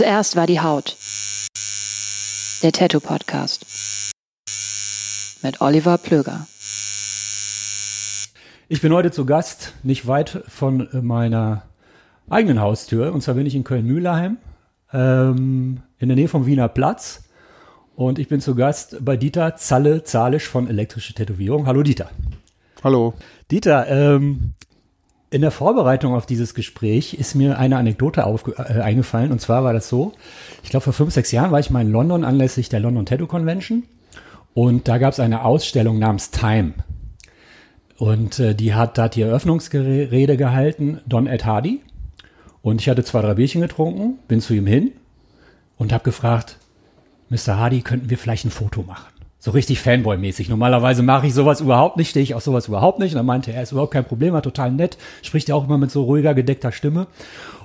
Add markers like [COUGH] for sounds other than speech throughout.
Zuerst war die Haut. Der Tattoo Podcast. Mit Oliver Plöger. Ich bin heute zu Gast, nicht weit von meiner eigenen Haustür. Und zwar bin ich in Köln-Mühlheim, ähm, in der Nähe vom Wiener Platz. Und ich bin zu Gast bei Dieter Zalle Zalisch von Elektrische Tätowierung. Hallo Dieter. Hallo. Dieter, ähm, in der Vorbereitung auf dieses Gespräch ist mir eine Anekdote äh, eingefallen. Und zwar war das so, ich glaube vor fünf, sechs Jahren war ich mal in London anlässlich der London Tattoo Convention. Und da gab es eine Ausstellung namens Time. Und äh, die hat, da hat die Eröffnungsrede gehalten, Don Ed Hardy. Und ich hatte zwei, drei Bierchen getrunken, bin zu ihm hin und habe gefragt, Mr. Hardy, könnten wir vielleicht ein Foto machen? So richtig Fanboy-mäßig. Normalerweise mache ich sowas überhaupt nicht, stehe ich auf sowas überhaupt nicht. Und dann meinte er, er ist überhaupt kein Problem, war total nett, spricht ja auch immer mit so ruhiger, gedeckter Stimme.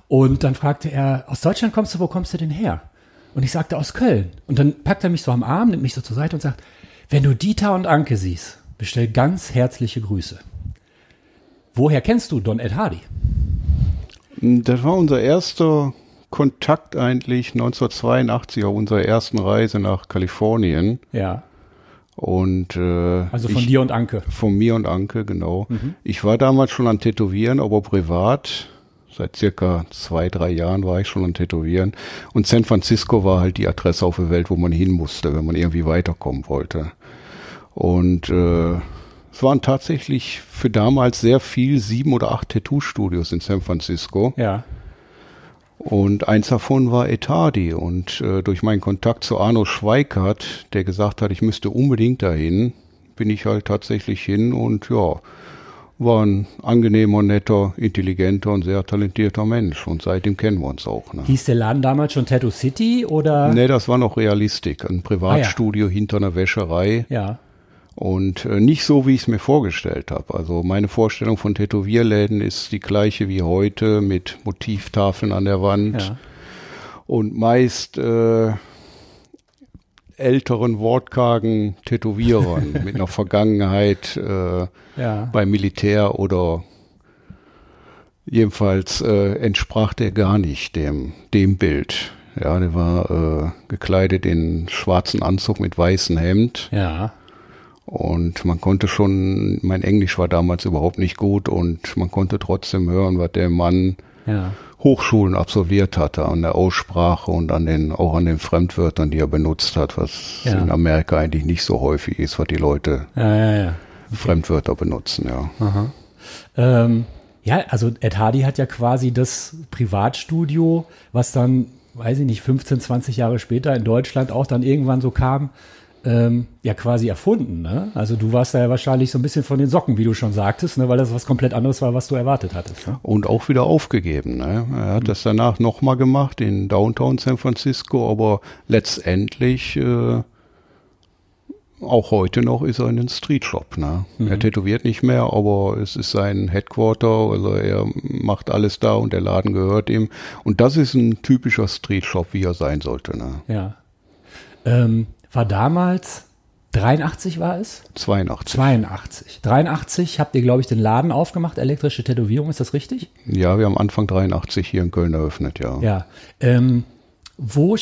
Und dann fragte er, aus Deutschland kommst du, wo kommst du denn her? Und ich sagte, aus Köln. Und dann packt er mich so am Arm, nimmt mich so zur Seite und sagt, wenn du Dieter und Anke siehst, bestell ganz herzliche Grüße. Woher kennst du Don Ed Hardy? Das war unser erster Kontakt eigentlich 1982 auf unserer ersten Reise nach Kalifornien. Ja. Und äh, also von ich, dir und Anke. Von mir und Anke, genau. Mhm. Ich war damals schon am Tätowieren, aber privat. Seit circa zwei, drei Jahren war ich schon am Tätowieren. Und San Francisco war halt die Adresse auf der Welt, wo man hin musste, wenn man irgendwie weiterkommen wollte. Und äh, es waren tatsächlich für damals sehr viel sieben oder acht Tattoo-Studios in San Francisco. Ja. Und eins davon war Etadi. Und äh, durch meinen Kontakt zu Arno Schweikart, der gesagt hat, ich müsste unbedingt dahin, bin ich halt tatsächlich hin und ja, war ein angenehmer, netter, intelligenter und sehr talentierter Mensch. Und seitdem kennen wir uns auch. Ne? Hieß der Laden damals schon Tattoo City oder? Nee, das war noch Realistik. Ein Privatstudio ah, ja. hinter einer Wäscherei. Ja. Und äh, nicht so, wie ich es mir vorgestellt habe. Also meine Vorstellung von Tätowierläden ist die gleiche wie heute mit Motivtafeln an der Wand Ja. und meist äh, älteren, wortkargen Tätowierern [LAUGHS] mit einer Vergangenheit äh, Ja. beim Militär oder jedenfalls äh, entsprach der gar nicht dem, dem Bild. Ja, der war äh, gekleidet in schwarzen Anzug mit weißem Hemd. Ja. Und man konnte schon, mein Englisch war damals überhaupt nicht gut und man konnte trotzdem hören, was der Mann Ja. Hochschulen absolviert hatte an der Aussprache und an den, auch an den Fremdwörtern, die er benutzt hat, was Ja. in Amerika eigentlich nicht so häufig ist, was die Leute Ja, ja. Fremdwörter benutzen, ja. Ähm, ja, also Ed Hardy hat ja quasi das Privatstudio, was dann, weiß ich nicht, 15, 20 Jahre später in Deutschland auch dann irgendwann so kam, ähm, ja quasi erfunden. Ne? Also du warst da ja wahrscheinlich so ein bisschen von den Socken, wie du schon sagtest, ne? weil das was komplett anderes war, was du erwartet hattest. Ne? Und auch wieder aufgegeben. Ne? Er hat das danach nochmal gemacht in Downtown San Francisco, aber letztendlich äh, auch heute noch ist er in einem Streetshop. Ne? Mhm. Er tätowiert nicht mehr, aber es ist sein Headquarter, also er macht alles da und der Laden gehört ihm. Und das ist ein typischer Streetshop, wie er sein sollte. Ne? Ja. Ähm, war damals 83 war es? 82. 82. 83 habt ihr, glaube ich, den Laden aufgemacht, elektrische Tätowierung, ist das richtig? Ja, wir haben Anfang 83 hier in Köln eröffnet, ja. Ja. Ähm, wo,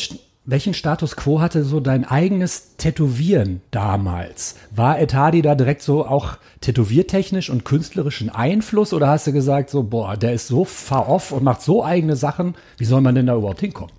welchen Status quo hatte so dein eigenes Tätowieren damals? War Etadi da direkt so auch tätowiertechnisch und künstlerischen Einfluss oder hast du gesagt so, boah, der ist so far off und macht so eigene Sachen, wie soll man denn da überhaupt hinkommen?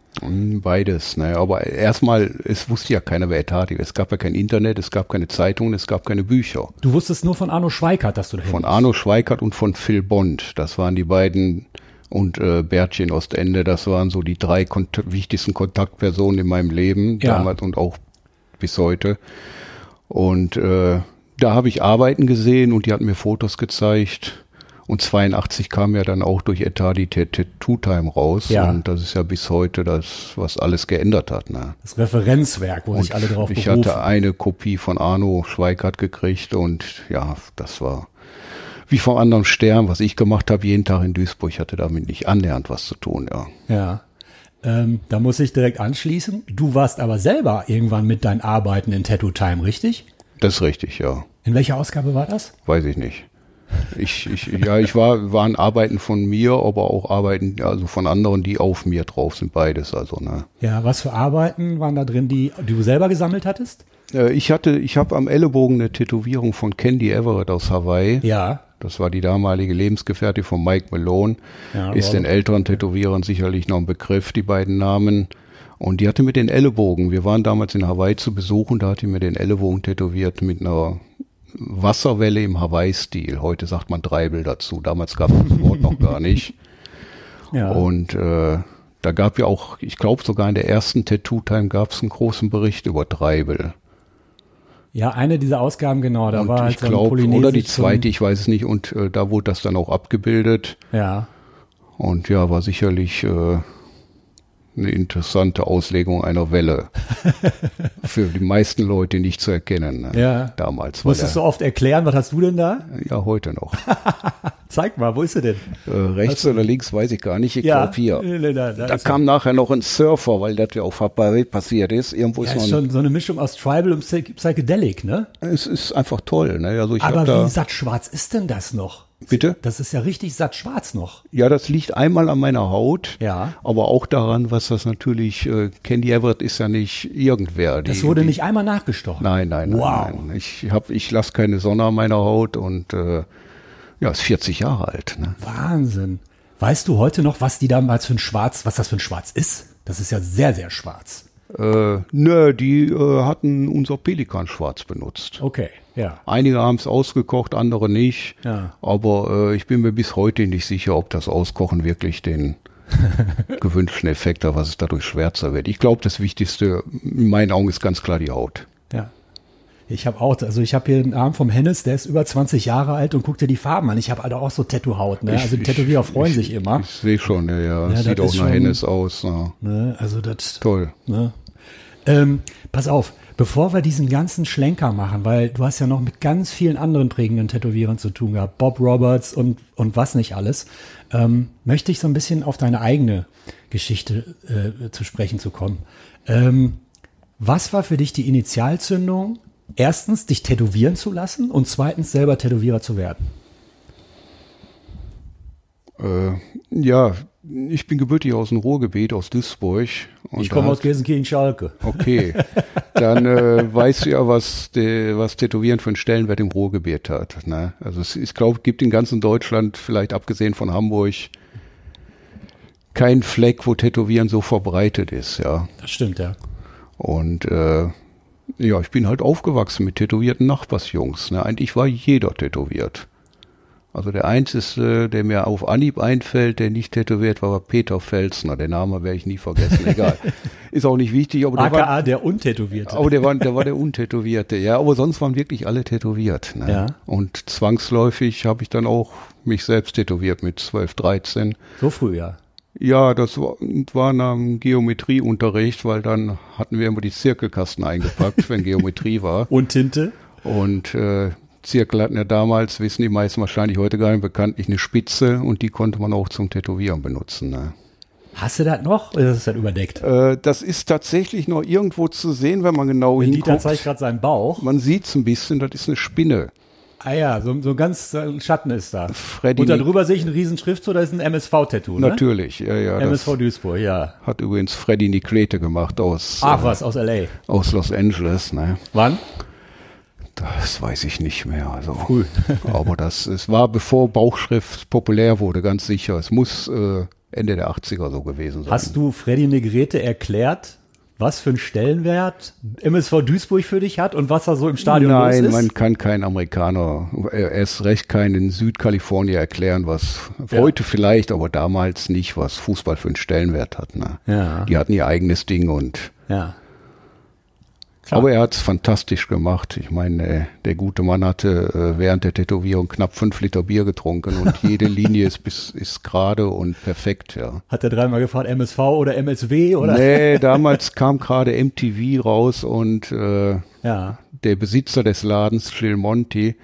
Beides, ne? Aber erstmal, es wusste ja keiner, wer Etati Es gab ja kein Internet, es gab keine Zeitungen, es gab keine Bücher. Du wusstest nur von Arno Schweikart, dass du da Von Arno Schweikart und von Phil Bond. Das waren die beiden und äh, Bertchen Ostende, das waren so die drei kont wichtigsten Kontaktpersonen in meinem Leben, ja. damals und auch bis heute. Und äh, da habe ich Arbeiten gesehen und die hatten mir Fotos gezeigt und 82 kam ja dann auch durch Etadi Tattoo Time raus. Ja. Und das ist ja bis heute das, was alles geändert hat. Ne? Das Referenzwerk, wo und sich alle drauf Ich berufen. hatte eine Kopie von Arno Schweikart gekriegt und ja, das war wie vom anderen Stern, was ich gemacht habe jeden Tag in Duisburg, hatte damit nicht annähernd was zu tun, ja. Ja. Ähm, da muss ich direkt anschließen. Du warst aber selber irgendwann mit deinen Arbeiten in Tattoo Time, richtig? Das ist richtig, ja. In welcher Ausgabe war das? Weiß ich nicht. Ich, ich, ja, ich war, waren Arbeiten von mir, aber auch Arbeiten, also von anderen, die auf mir drauf sind, beides, also, ne. Ja, was für Arbeiten waren da drin, die, die du selber gesammelt hattest? Äh, ich hatte, ich habe am Ellenbogen eine Tätowierung von Candy Everett aus Hawaii. Ja. Das war die damalige Lebensgefährtin von Mike Malone. Ja, ist den älteren Tätowierern sicherlich noch ein Begriff, die beiden Namen. Und die hatte mit den Ellenbogen, wir waren damals in Hawaii zu besuchen, da hat die mir den Ellenbogen tätowiert mit einer Wasserwelle im Hawaii-Stil. Heute sagt man Treibel dazu. Damals gab es das Wort noch gar nicht. [LAUGHS] Ja. Und äh, da gab ja auch, ich glaube sogar in der ersten Tattoo-Time gab es einen großen Bericht über Treibel. Ja, eine dieser Ausgaben, genau, da und war halt ich glaube, oder die zweite, ich weiß es nicht, und äh, da wurde das dann auch abgebildet. Ja. Und ja, war sicherlich äh, eine interessante Auslegung einer Welle. [LAUGHS] Für die meisten Leute nicht zu erkennen. Ne? Ja. Damals. Musstest du oft erklären, was hast du denn da? Ja, heute noch. [LAUGHS] Zeig mal, wo ist er denn? Äh, rechts oder links, weiß ich gar nicht. Ich ja, glaube hier. Da, da, da kam er. nachher noch ein Surfer, weil das ja auf Hawaii passiert ist. Irgendwo ja, ist, ist schon so eine Mischung aus Tribal und Psychedelic, ne? Es ist einfach toll. Ne? Also ich Aber wie sattschwarz ist denn das noch? Bitte? Das ist ja richtig satt schwarz noch. Ja, das liegt einmal an meiner Haut, ja. aber auch daran, was das natürlich, äh, Candy Everett ist ja nicht irgendwer. Die, das wurde die, nicht einmal nachgestochen? Nein, nein, wow. nein. nein. Ich, hab, ich lasse keine Sonne an meiner Haut und äh, ja, ist 40 Jahre alt. Ne? Wahnsinn. Weißt du heute noch, was die damals für ein Schwarz, was das für ein Schwarz ist? Das ist ja sehr, sehr schwarz. Äh, nö, die äh, hatten unser Pelikanschwarz benutzt. Okay, ja. Einige haben es ausgekocht, andere nicht. Ja. Aber äh, ich bin mir bis heute nicht sicher, ob das Auskochen wirklich den [LAUGHS] gewünschten Effekt hat, was es dadurch schwärzer wird. Ich glaube, das Wichtigste in meinen Augen ist ganz klar die Haut. Ja. Ich habe auch, also ich habe hier einen Arm vom Hennes, der ist über 20 Jahre alt und guckt dir die Farben an. Ich habe halt auch so Tattoo-Haut, ne? Also die Tätowierer freuen ich, sich immer. Ich sehe schon, ja, ja. ja Sieht auch nach Hennes aus. Ja. Ne? Also das. Toll. Ne? Ähm, pass auf, bevor wir diesen ganzen Schlenker machen, weil du hast ja noch mit ganz vielen anderen prägenden Tätowierern zu tun gehabt, Bob Roberts und, und was nicht alles, ähm, möchte ich so ein bisschen auf deine eigene Geschichte äh, zu sprechen zu kommen. Ähm, was war für dich die Initialzündung, erstens dich tätowieren zu lassen und zweitens selber Tätowierer zu werden? Äh, ja, ich bin gebürtig aus dem Ruhrgebiet, aus Duisburg. Ich komme aus Gelsenkirchen-Schalke. Okay, [LAUGHS] dann äh, weißt du ja, was, de, was Tätowieren für einen Stellenwert im Ruhrgebiet hat. Ne? Also es, ich glaube, gibt in ganzen Deutschland, vielleicht abgesehen von Hamburg, kein Fleck, wo Tätowieren so verbreitet ist. Ja, das stimmt ja. Und äh, ja, ich bin halt aufgewachsen mit tätowierten Nachbarsjungs. Ne? Eigentlich war jeder tätowiert. Also der einzige, der mir auf Anhieb einfällt, der nicht tätowiert war, war Peter Felsner. Den Namen werde ich nie vergessen. Egal. [LAUGHS] Ist auch nicht wichtig. Aber AKA der, war, der Untätowierte. Aber der war, der war der Untätowierte. Ja, aber sonst waren wirklich alle tätowiert. Ne? Ja. Und zwangsläufig habe ich dann auch mich selbst tätowiert mit 12, 13. So früh, ja. Ja, das war, war nach dem Geometrieunterricht, weil dann hatten wir immer die Zirkelkasten eingepackt, wenn Geometrie war. [LAUGHS] Und Tinte? Und äh, Zirkel hatten ja damals, wissen die meisten wahrscheinlich heute gar nicht, bekanntlich eine Spitze und die konnte man auch zum Tätowieren benutzen. Ne? Hast du das noch oder ist das dann überdeckt? Äh, das ist tatsächlich noch irgendwo zu sehen, wenn man genau Dieter hinguckt. zeigt gerade seinen Bauch. Man sieht es ein bisschen, das ist eine Spinne. Ah ja, so, so ein ganz äh, Schatten ist da. Freddy Und darüber sehe ich einen riesen Schriftzug, da ist ein MSV-Tattoo, ne? Natürlich, ja, ja. MSV Duisburg, ja. hat übrigens Freddy Niklete gemacht aus, Ach äh, was, aus L.A. aus Los Angeles. Ne? Wann? Das weiß ich nicht mehr. Also. Früh. [LAUGHS] Aber das, es war bevor Bauchschrift populär wurde, ganz sicher. Es muss äh, Ende der 80er so gewesen sein. Hast du Freddy Negrete erklärt, was für einen Stellenwert MSV Duisburg für dich hat und was da so im Stadion Nein, los ist? man kann kein Amerikaner, äh, erst recht keinen Südkalifornier erklären, was heute vielleicht, aber damals nicht, was Fußball für einen Stellenwert hat. Ne? Ja. Die hatten ihr eigenes Ding und ja. Klar. Aber er hat es fantastisch gemacht. Ich meine, äh, der gute Mann hatte äh, während der Tätowierung knapp fünf Liter Bier getrunken und [LAUGHS] jede Linie ist, bis, ist gerade und perfekt, ja. Hat er dreimal gefragt, MSV oder MSW oder? Nee, [LAUGHS] damals kam gerade MTV raus und äh, Ja. der Besitzer des Ladens, Gil Monti,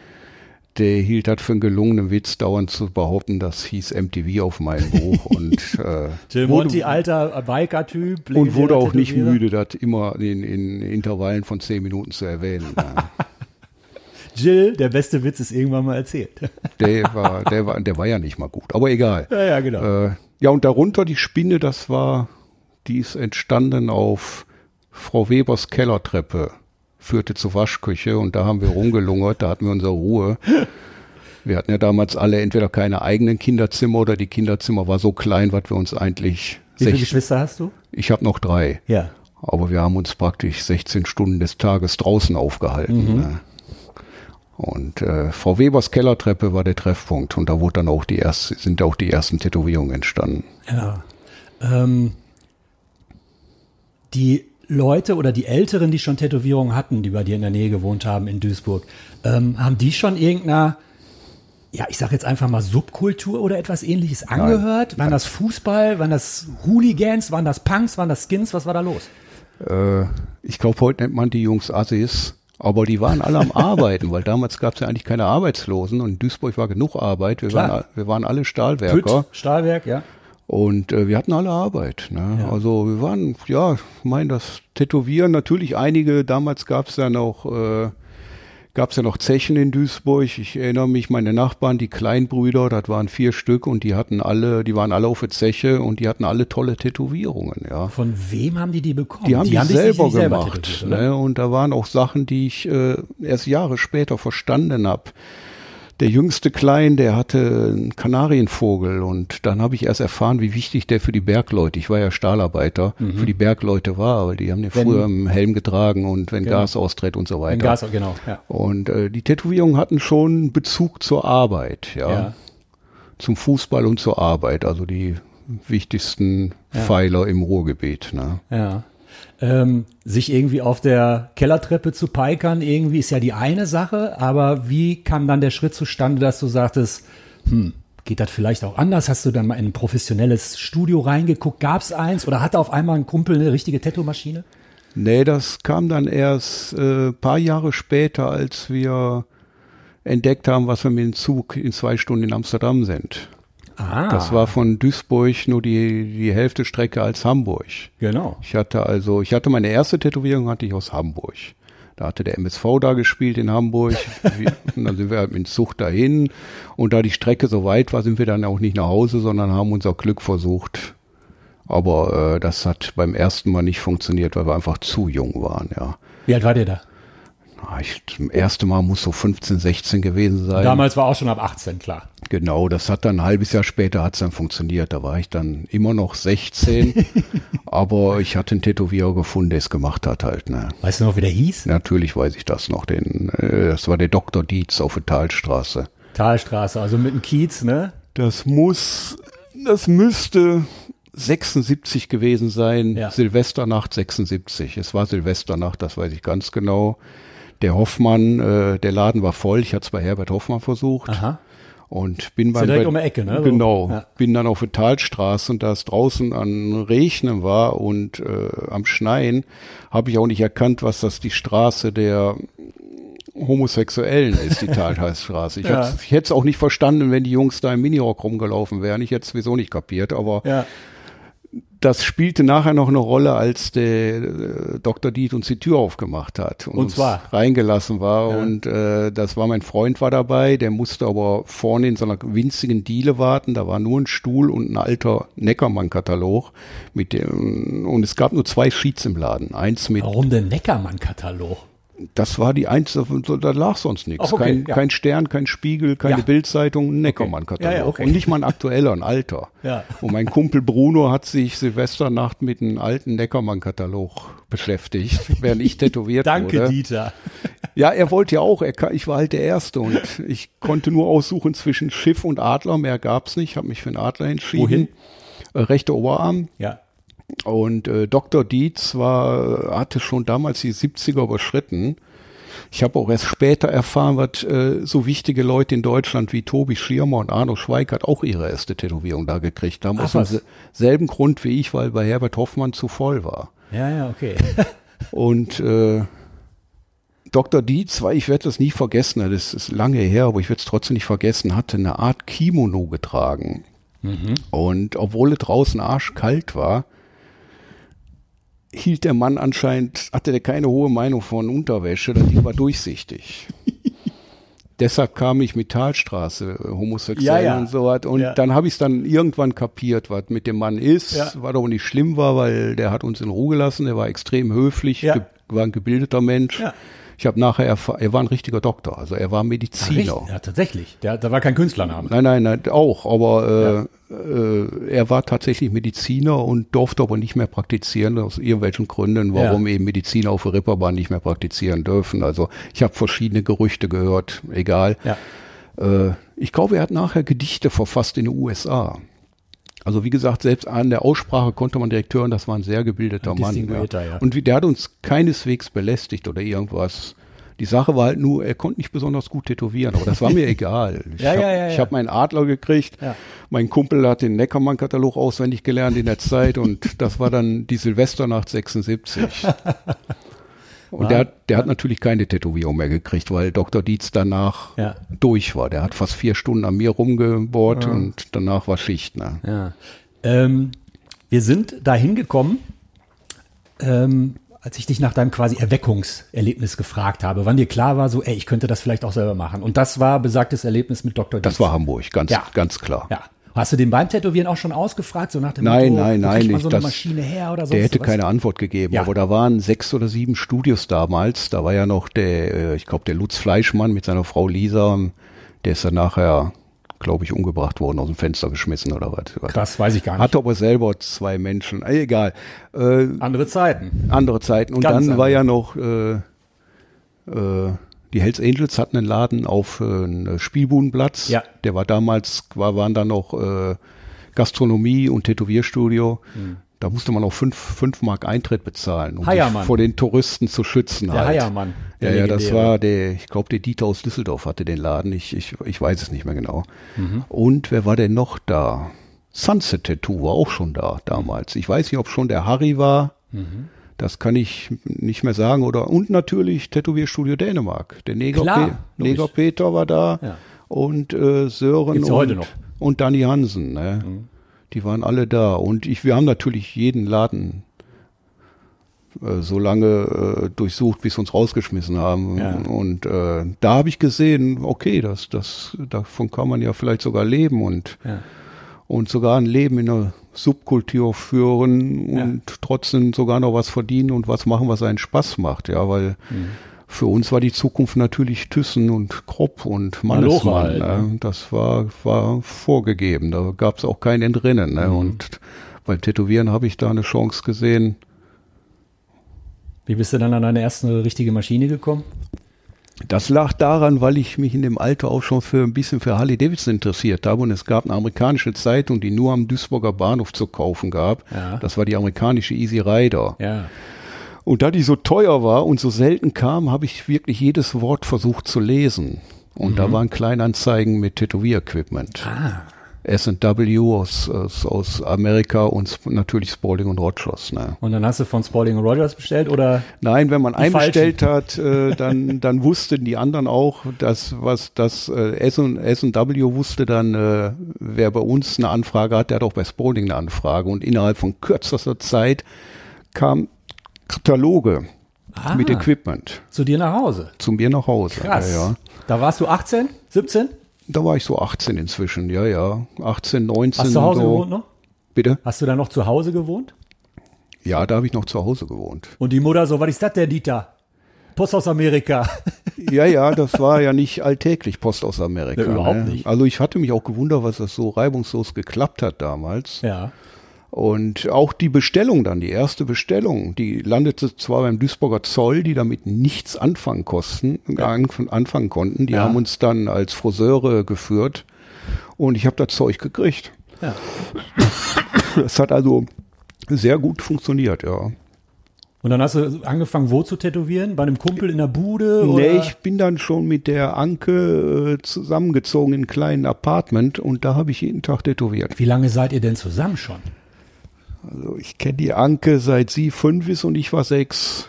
der hielt das für einen gelungenen Witz, dauernd zu behaupten, das hieß MTV auf meinem Buch [LAUGHS] und äh, Jill wurde- Monty, alter Biker-Typ. und wurde auch nicht müde, das immer in, in Intervallen von zehn Minuten zu erwähnen. Ja. [LAUGHS] Jill, der beste Witz ist irgendwann mal erzählt. [LAUGHS] Der war, der war, der war ja nicht mal gut. Aber egal. ja, ja, genau. Äh, ja, und darunter die Spinne, das war, die ist entstanden auf Frau Webers Kellertreppe, führte zur Waschküche und da haben wir rumgelungert, da hatten wir unsere Ruhe. Wir hatten ja damals alle entweder keine eigenen Kinderzimmer oder die Kinderzimmer war so klein, was wir uns eigentlich. Wie viele 16 Geschwister hast du? ich habe noch drei. Ja. Aber wir haben uns praktisch 16 Stunden des Tages draußen aufgehalten. Ne? Und äh, Frau Webers Kellertreppe war der Treffpunkt und da wurde dann auch die erste, sind auch die ersten Tätowierungen entstanden. Ja. Ähm, die Leute oder die Älteren, die schon Tätowierungen hatten, die bei dir in der Nähe gewohnt haben in Duisburg, ähm, haben die schon irgendeiner, ja, ich sag jetzt einfach mal Subkultur oder etwas ähnliches angehört? Waren das Fußball? Waren das Hooligans? Waren das Punks? Waren das Skins? Was war da los? Äh, ich glaube, heute nennt man die Jungs Assis, aber die waren alle am [LAUGHS] Arbeiten, weil damals gab es ja eigentlich keine Arbeitslosen und in Duisburg war genug Arbeit. Wir, Klar. waren, wir waren alle Stahlwerker. Pütt, Stahlwerk, ja. Und äh, wir hatten alle Arbeit. Ne? Also wir waren, ja, ich meine, das Tätowieren, natürlich einige, damals gab es ja noch, äh, gab es ja noch Zechen in Duisburg. Ich erinnere mich, meine Nachbarn, die Kleinbrüder, das waren vier Stück und die hatten alle, die waren alle auf der Zeche und die hatten alle tolle Tätowierungen, ja. Von wem haben die die bekommen? Die haben die, sich selber nicht gemacht. oder? ne? Und da waren auch Sachen, die ich äh, erst Jahre später verstanden habe. Der jüngste Klein, der hatte einen Kanarienvogel und dann habe ich erst erfahren, wie wichtig der für die Bergleute, ich war ja Stahlarbeiter, für die Bergleute war, weil die haben den Mhm. Wenn- früher im Helm getragen und wenn Genau. Gas austritt und so weiter. Ein Gas, genau, ja. Und äh, die Tätowierungen hatten schon Bezug zur Arbeit, ja, ja. zum Fußball und zur Arbeit, also die wichtigsten Ja. Pfeiler im Ruhrgebiet. Ne? Ja. Ähm, sich irgendwie auf der Kellertreppe zu peikern, irgendwie ist ja die eine Sache, aber wie kam dann der Schritt zustande, dass du sagtest, hm, geht das vielleicht auch anders? Hast du dann mal in ein professionelles Studio reingeguckt? Gab es eins oder hatte auf einmal ein Kumpel eine richtige Tattoo-Maschine? Nee, das kam dann erst äh, paar Jahre später, als wir entdeckt haben, was wir mit dem Zug in zwei Stunden in Amsterdam sind. Ah, Das war von Duisburg nur die, die Hälfte Strecke als Hamburg. genau. Ich hatte also, ich hatte meine erste Tätowierung hatte ich aus Hamburg. Da hatte der MSV da gespielt in Hamburg. [LAUGHS] Und dann sind wir halt mit dem Zug dahin. Und da die Strecke so weit war, sind wir dann auch nicht nach Hause, sondern haben unser Glück versucht. Aber äh, das hat beim ersten Mal nicht funktioniert, weil wir einfach zu jung waren, ja. Wie alt war der da? Ah, Ich, das erste Mal muss so 15, 16 gewesen sein. Damals war auch schon ab 18, klar. Genau, das hat dann ein halbes Jahr später hat's dann funktioniert. Da war ich dann immer noch 16, [LAUGHS] aber ich hatte einen Tätowierer gefunden, der es gemacht hat halt. Ne? Weißt du noch, wie der hieß? Natürlich weiß ich das noch. Den, äh, das war der Dr. Dietz auf der Talstraße. Talstraße, also mit dem Kiez, ne? Das muss, das müsste 76 gewesen sein. Ja. Silvesternacht 76. Es war Silvesternacht, das weiß ich ganz genau. Der Hoffmann, äh, der Laden war voll. Ich hatte es bei Herbert Hoffmann versucht. Aha. Und bin beim direkt um die Ecke, ne? Genau. Ja. Bin dann auf der Talstraße und da es draußen an Regnen war und äh, am Schneien, habe ich auch nicht erkannt, was das die Straße der Homosexuellen ist, die [LAUGHS] Talstraße. Ich, Ja. ich hätte es auch nicht verstanden, wenn die Jungs da im Minirock rumgelaufen wären. Ich hätte es sowieso nicht kapiert, aber Ja. Das spielte nachher noch eine Rolle, als der äh, Dr. Diet uns die Tür aufgemacht hat und, Und uns zwar? reingelassen war. Ja. Und äh, das war mein Freund war dabei, der musste aber vorne in so einer winzigen Diele warten. Da war nur ein Stuhl und ein alter Neckermann-Katalog mit dem und es gab nur zwei Sheets im Laden. Eins mit Warum der Neckermann-Katalog? Das war die einzige, da lag sonst nichts. Okay, kein, ja. kein Stern, kein Spiegel, keine Ja. Bildzeitung, ein Neckermann-Katalog. Ja, ja, okay. Und nicht mal ein aktueller, ein alter. [LAUGHS] Ja. Und mein Kumpel Bruno hat sich Silvesternacht mit einem alten Neckermann-Katalog beschäftigt, [LAUGHS] während ich tätowiert Danke, wurde. Dieter. Ja, er wollte ja auch. Er, ich war halt der Erste und ich konnte nur aussuchen zwischen Schiff und Adler. Mehr gab's nicht. Habe mich für den Adler entschieden. Wohin? Äh, rechter Oberarm. Ja. Und äh, Dr. Dietz war, hatte schon damals die 70er überschritten. Ich habe auch erst später erfahren, was äh, so wichtige Leute in Deutschland wie Tobi Schirmer und Arno Schweikart auch ihre erste Tätowierung da gekriegt haben. Ach, aus was? se- selben Grund wie ich, weil bei Herbert Hoffmann zu voll war. Ja, ja, okay. [LAUGHS] Und äh, Dr. Dietz, weil ich werde das nie vergessen, das ist lange her, aber ich werde es trotzdem nicht vergessen, hatte eine Art Kimono getragen. Und obwohl es draußen arschkalt war, hielt der Mann anscheinend, hatte der keine hohe Meinung von Unterwäsche, das Ding war durchsichtig. [LAUGHS] Deshalb kam ich mit Talstraße, äh, homosexuell Ja, ja. und so was. Und Ja. dann habe ich es dann irgendwann kapiert, was mit dem Mann ist, Ja. was aber nicht schlimm war, weil der hat uns in Ruhe gelassen, der war extrem höflich, war ein gebildeter Mensch. Ja. Ich habe nachher erfahren, er war ein richtiger Doktor, also er war Mediziner. Ja, tatsächlich. Der, da war kein Künstlername. Nein, nein, nein, auch, aber äh, äh, er war tatsächlich Mediziner und durfte aber nicht mehr praktizieren, aus irgendwelchen Gründen, warum eben Mediziner auf der Ripperbahn nicht mehr praktizieren dürfen. Also ich habe verschiedene Gerüchte gehört, egal. Ja. Äh, ich glaube, er hat nachher Gedichte verfasst in den USA. Also wie gesagt, selbst an der Aussprache konnte man direkt hören, das war ein sehr gebildeter Ein Mann. distinguierter, ja. Und wie, der hat uns keineswegs belästigt oder irgendwas. Die Sache war halt nur, er konnte nicht besonders gut tätowieren, aber das war mir [LAUGHS] egal. Ich Ja, habe ja, ja, ja. hab meinen Adler gekriegt. Ja. Mein Kumpel hat den Neckermann-Katalog auswendig gelernt in der Zeit und das war dann die Silvesternacht 76. [LAUGHS] Und der, hat, der hat natürlich keine Tätowierung mehr gekriegt, weil Dr. Dietz danach Ja. durch war. Der hat fast vier Stunden an mir rumgebohrt und danach war Schicht. Ne? Ja. Ähm, wir sind da hingekommen, ähm, als ich dich nach deinem quasi Erweckungserlebnis gefragt habe, wann dir klar war, so, ey, ich könnte das vielleicht auch selber machen. Und das war besagtes Erlebnis mit Dr. Das Dietz. war Hamburg, ganz, Ja. ganz klar. Ja. Hast du den beim Tätowieren auch schon ausgefragt, so nach dem Nein, Motto, nein, nein, nicht. so Das- Maschine her oder so? Der hätte keine Antwort gegeben, Ja. aber da waren sechs oder sieben Studios damals. Da war ja noch der, äh, ich glaube, der Lutz Fleischmann mit seiner Frau Lisa. Der ist dann nachher, glaube ich, umgebracht worden, aus dem Fenster geschmissen oder was. Krass, weiß ich gar nicht. Hatte aber selber zwei Menschen. Äh, egal. Äh, Andere Zeiten. andere Zeiten. Und Ganz dann war andere. ja noch, äh, äh, die Hells Angels hatten einen Laden auf äh, Spielbudenplatz. Ja. Der war damals, war, waren da noch äh, Gastronomie und Tätowierstudio. Da musste man auch fünf, fünf Mark Eintritt bezahlen, um sich Heiermann. vor den Touristen zu schützen. Der halt. Heiermann. Ja, der ja, das legendäre. war der, ich glaube, der Dieter aus Düsseldorf hatte den Laden. Ich, ich, ich weiß es nicht mehr genau. Mhm. Und wer war denn noch da? Sunset Tattoo war auch schon da damals. Ich weiß nicht, ob schon der Harry war. Mhm. Das kann ich nicht mehr sagen. Oder und natürlich Tätowierstudio Dänemark. Der Neger, Klar, Pe. Neger Peter war da Ja. und äh, Sören und, und Danny Hansen. Ne? Die waren alle da. Und ich, wir haben natürlich jeden Laden äh, so lange äh, durchsucht, bis sie uns rausgeschmissen haben. Ja. Und äh, da habe ich gesehen, okay, das, das, davon kann man ja vielleicht sogar leben und, Ja. und sogar ein Leben in einer Subkultur führen Ja. und trotzdem sogar noch was verdienen und was machen, was einen Spaß macht. Ja, weil Mhm. für uns war die Zukunft natürlich Thyssen und Kropp und Mannesmann. halt, ne? Das war, war vorgegeben. Da gab es auch kein Entrinnen. Mhm. Ne? Und beim Tätowieren habe ich da eine Chance gesehen, Wie bist du dann an deine erste richtige Maschine gekommen? Das lag daran, weil ich mich in dem Alter auch schon für ein bisschen für Harley Davidson interessiert habe und es gab eine amerikanische Zeitung, die nur am Duisburger Bahnhof zu kaufen gab. Ja. Das war die amerikanische Easy Rider. Ja. Und da die so teuer war und so selten kam, habe ich wirklich jedes Wort versucht zu lesen. Und da waren Kleinanzeigen mit Tätowierequipment. Ah. S&W aus, aus, aus Amerika und natürlich Spalding und Rogers. Ne? Und dann hast du von Spalding und Rogers bestellt oder? Nein, wenn man Die einbestellt hat, äh, dann, dann wussten die anderen auch, dass was das äh, S&W wusste dann, äh, wer bei uns eine Anfrage hat, der hat auch bei Spalding eine Anfrage. Und innerhalb von kürzester Zeit kam Kataloge Ah, mit Equipment zu dir nach Hause. zu mir nach Hause. Krass. Ja, ja. Da warst du 18, 17? Da war ich so 18 inzwischen, ja, ja. 18, 19. Hast du zu Hause so. gewohnt noch? Bitte? Hast du da noch zu Hause gewohnt? Ja, da habe ich noch zu Hause gewohnt. Und die Mutter so, was ist das denn, Dieter? Post aus Amerika. [LAUGHS] Ja, ja, das war ja nicht alltäglich Post aus Amerika. Nee, überhaupt ne? nicht. Also ich hatte mich auch gewundert, was das so reibungslos geklappt hat damals. ja. Und auch die Bestellung dann, die erste Bestellung, die landete zwar beim Duisburger Zoll, die damit nichts anfangen kosten, an- anfangen konnten. Die Ja. haben uns dann als Friseure geführt und ich habe das Zeug gekriegt. Ja. Das hat also sehr gut funktioniert, ja. Und dann hast du angefangen, wo zu tätowieren? Bei einem Kumpel in der Bude? Nee, oder? ich bin dann schon mit der Anke äh, zusammengezogen in einem kleinen Apartment und da habe ich jeden Tag tätowiert. Wie lange seid ihr denn zusammen schon? Also ich kenne die Anke seit sie fünf ist und ich war sechs.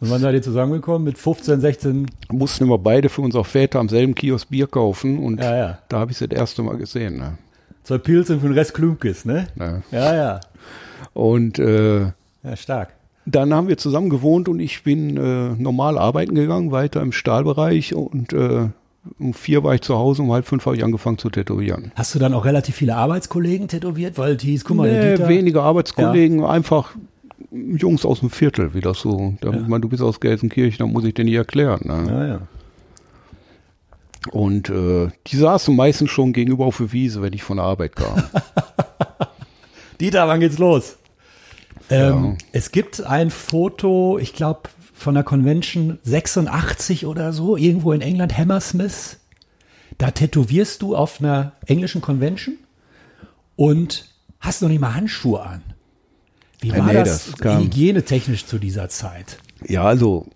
Und wann seid ihr zusammengekommen? Mit 15, 16? Mussten immer beide für unsere Väter am selben Kiosk Bier kaufen und Ja, ja. da habe ich sie das erste Mal gesehen. Ne? Zwei Pilze und für den Rest Klumpkis, ne? Ja. Ja, ja. Und äh, Ja, stark. dann haben wir zusammen gewohnt und ich bin äh, normal arbeiten gegangen, weiter im Stahlbereich und äh, um vier war ich zu Hause, um halb fünf habe ich angefangen zu tätowieren. Hast du dann auch relativ viele Arbeitskollegen tätowiert? Weil die hieß, guck mal, Nee, Dieter. wenige Arbeitskollegen, einfach Jungs aus dem Viertel, wie das so. Da, ich meine, du bist aus Gelsenkirchen, da muss ich dir nicht erklären. Ne? Ja, ja. Und äh, die saßen meistens schon gegenüber auf der Wiese, wenn ich von der Arbeit kam. [LAUGHS] Dieter, wann geht's los? Ähm, Ja. Es gibt ein Foto, ich glaube, von der Convention 86 oder so, irgendwo in England, Hammersmith. Da tätowierst du auf einer englischen Convention und hast noch nicht mal Handschuhe an. Wie war nee, das, das hygienetechnisch zu dieser Zeit? ja, also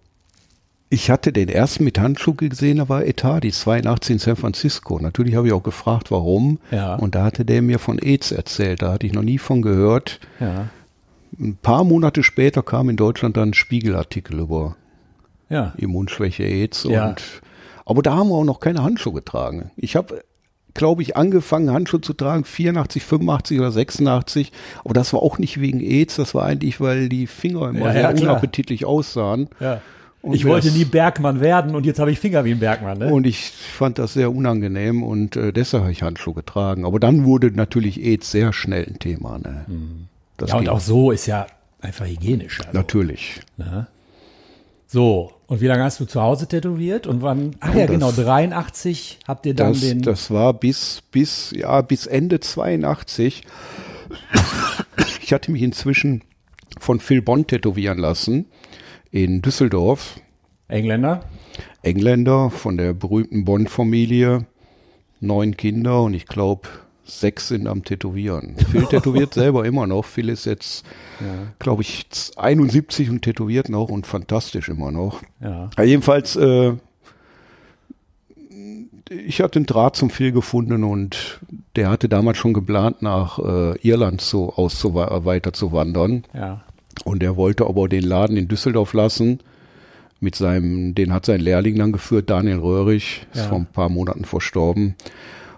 ich hatte den ersten mit Handschuh gesehen, da war Etadi 82 in San Francisco. Natürlich habe ich auch gefragt, warum. Ja. Und da hatte der mir von AIDS erzählt. Da hatte ich noch nie von gehört. Ja, Ein paar Monate später kam in Deutschland dann ein Spiegelartikel über ja. Immunschwäche AIDS. Ja. Und, aber da haben wir auch noch keine Handschuhe getragen. Ich habe, glaube ich, angefangen, Handschuhe zu tragen, 84, 85 oder 86. Aber das war auch nicht wegen AIDS, das war eigentlich, weil die Finger immer Ja, sehr unappetitlich aussahen. Und Ich wollte nie Bergmann werden und jetzt habe ich Finger wie ein Bergmann. Ne? Und ich fand das sehr unangenehm und äh, deshalb habe ich Handschuhe getragen. Aber dann wurde natürlich AIDS sehr schnell ein Thema. Ne? Das ja, und auch so ist ja einfach hygienisch. Also. Natürlich. So, und wie lange hast du zu Hause tätowiert? Und wann? Ach ja, das- genau, 83 habt ihr dann Das, den. das war bis, bis, ja, bis Ende 82. Ich hatte mich inzwischen von Phil Bond tätowieren lassen in Düsseldorf. Engländer? Engländer von der berühmten Bond-Familie. Neun Kinder und ich glaube, sechs sind am Tätowieren. Phil tätowiert [LAUGHS] selber immer noch. Phil ist jetzt, glaube ich, 71 und tätowiert noch und fantastisch immer noch. Ja. Ja, jedenfalls, äh, ich hatte einen Draht zum Phil gefunden und der hatte damals schon geplant, nach äh, Irland so weiter zu wandern. Ja. Und er wollte aber den Laden in Düsseldorf lassen. Mit seinem, den hat sein Lehrling dann geführt, Daniel Röhrig, ist Ja. vor ein paar Monaten verstorben.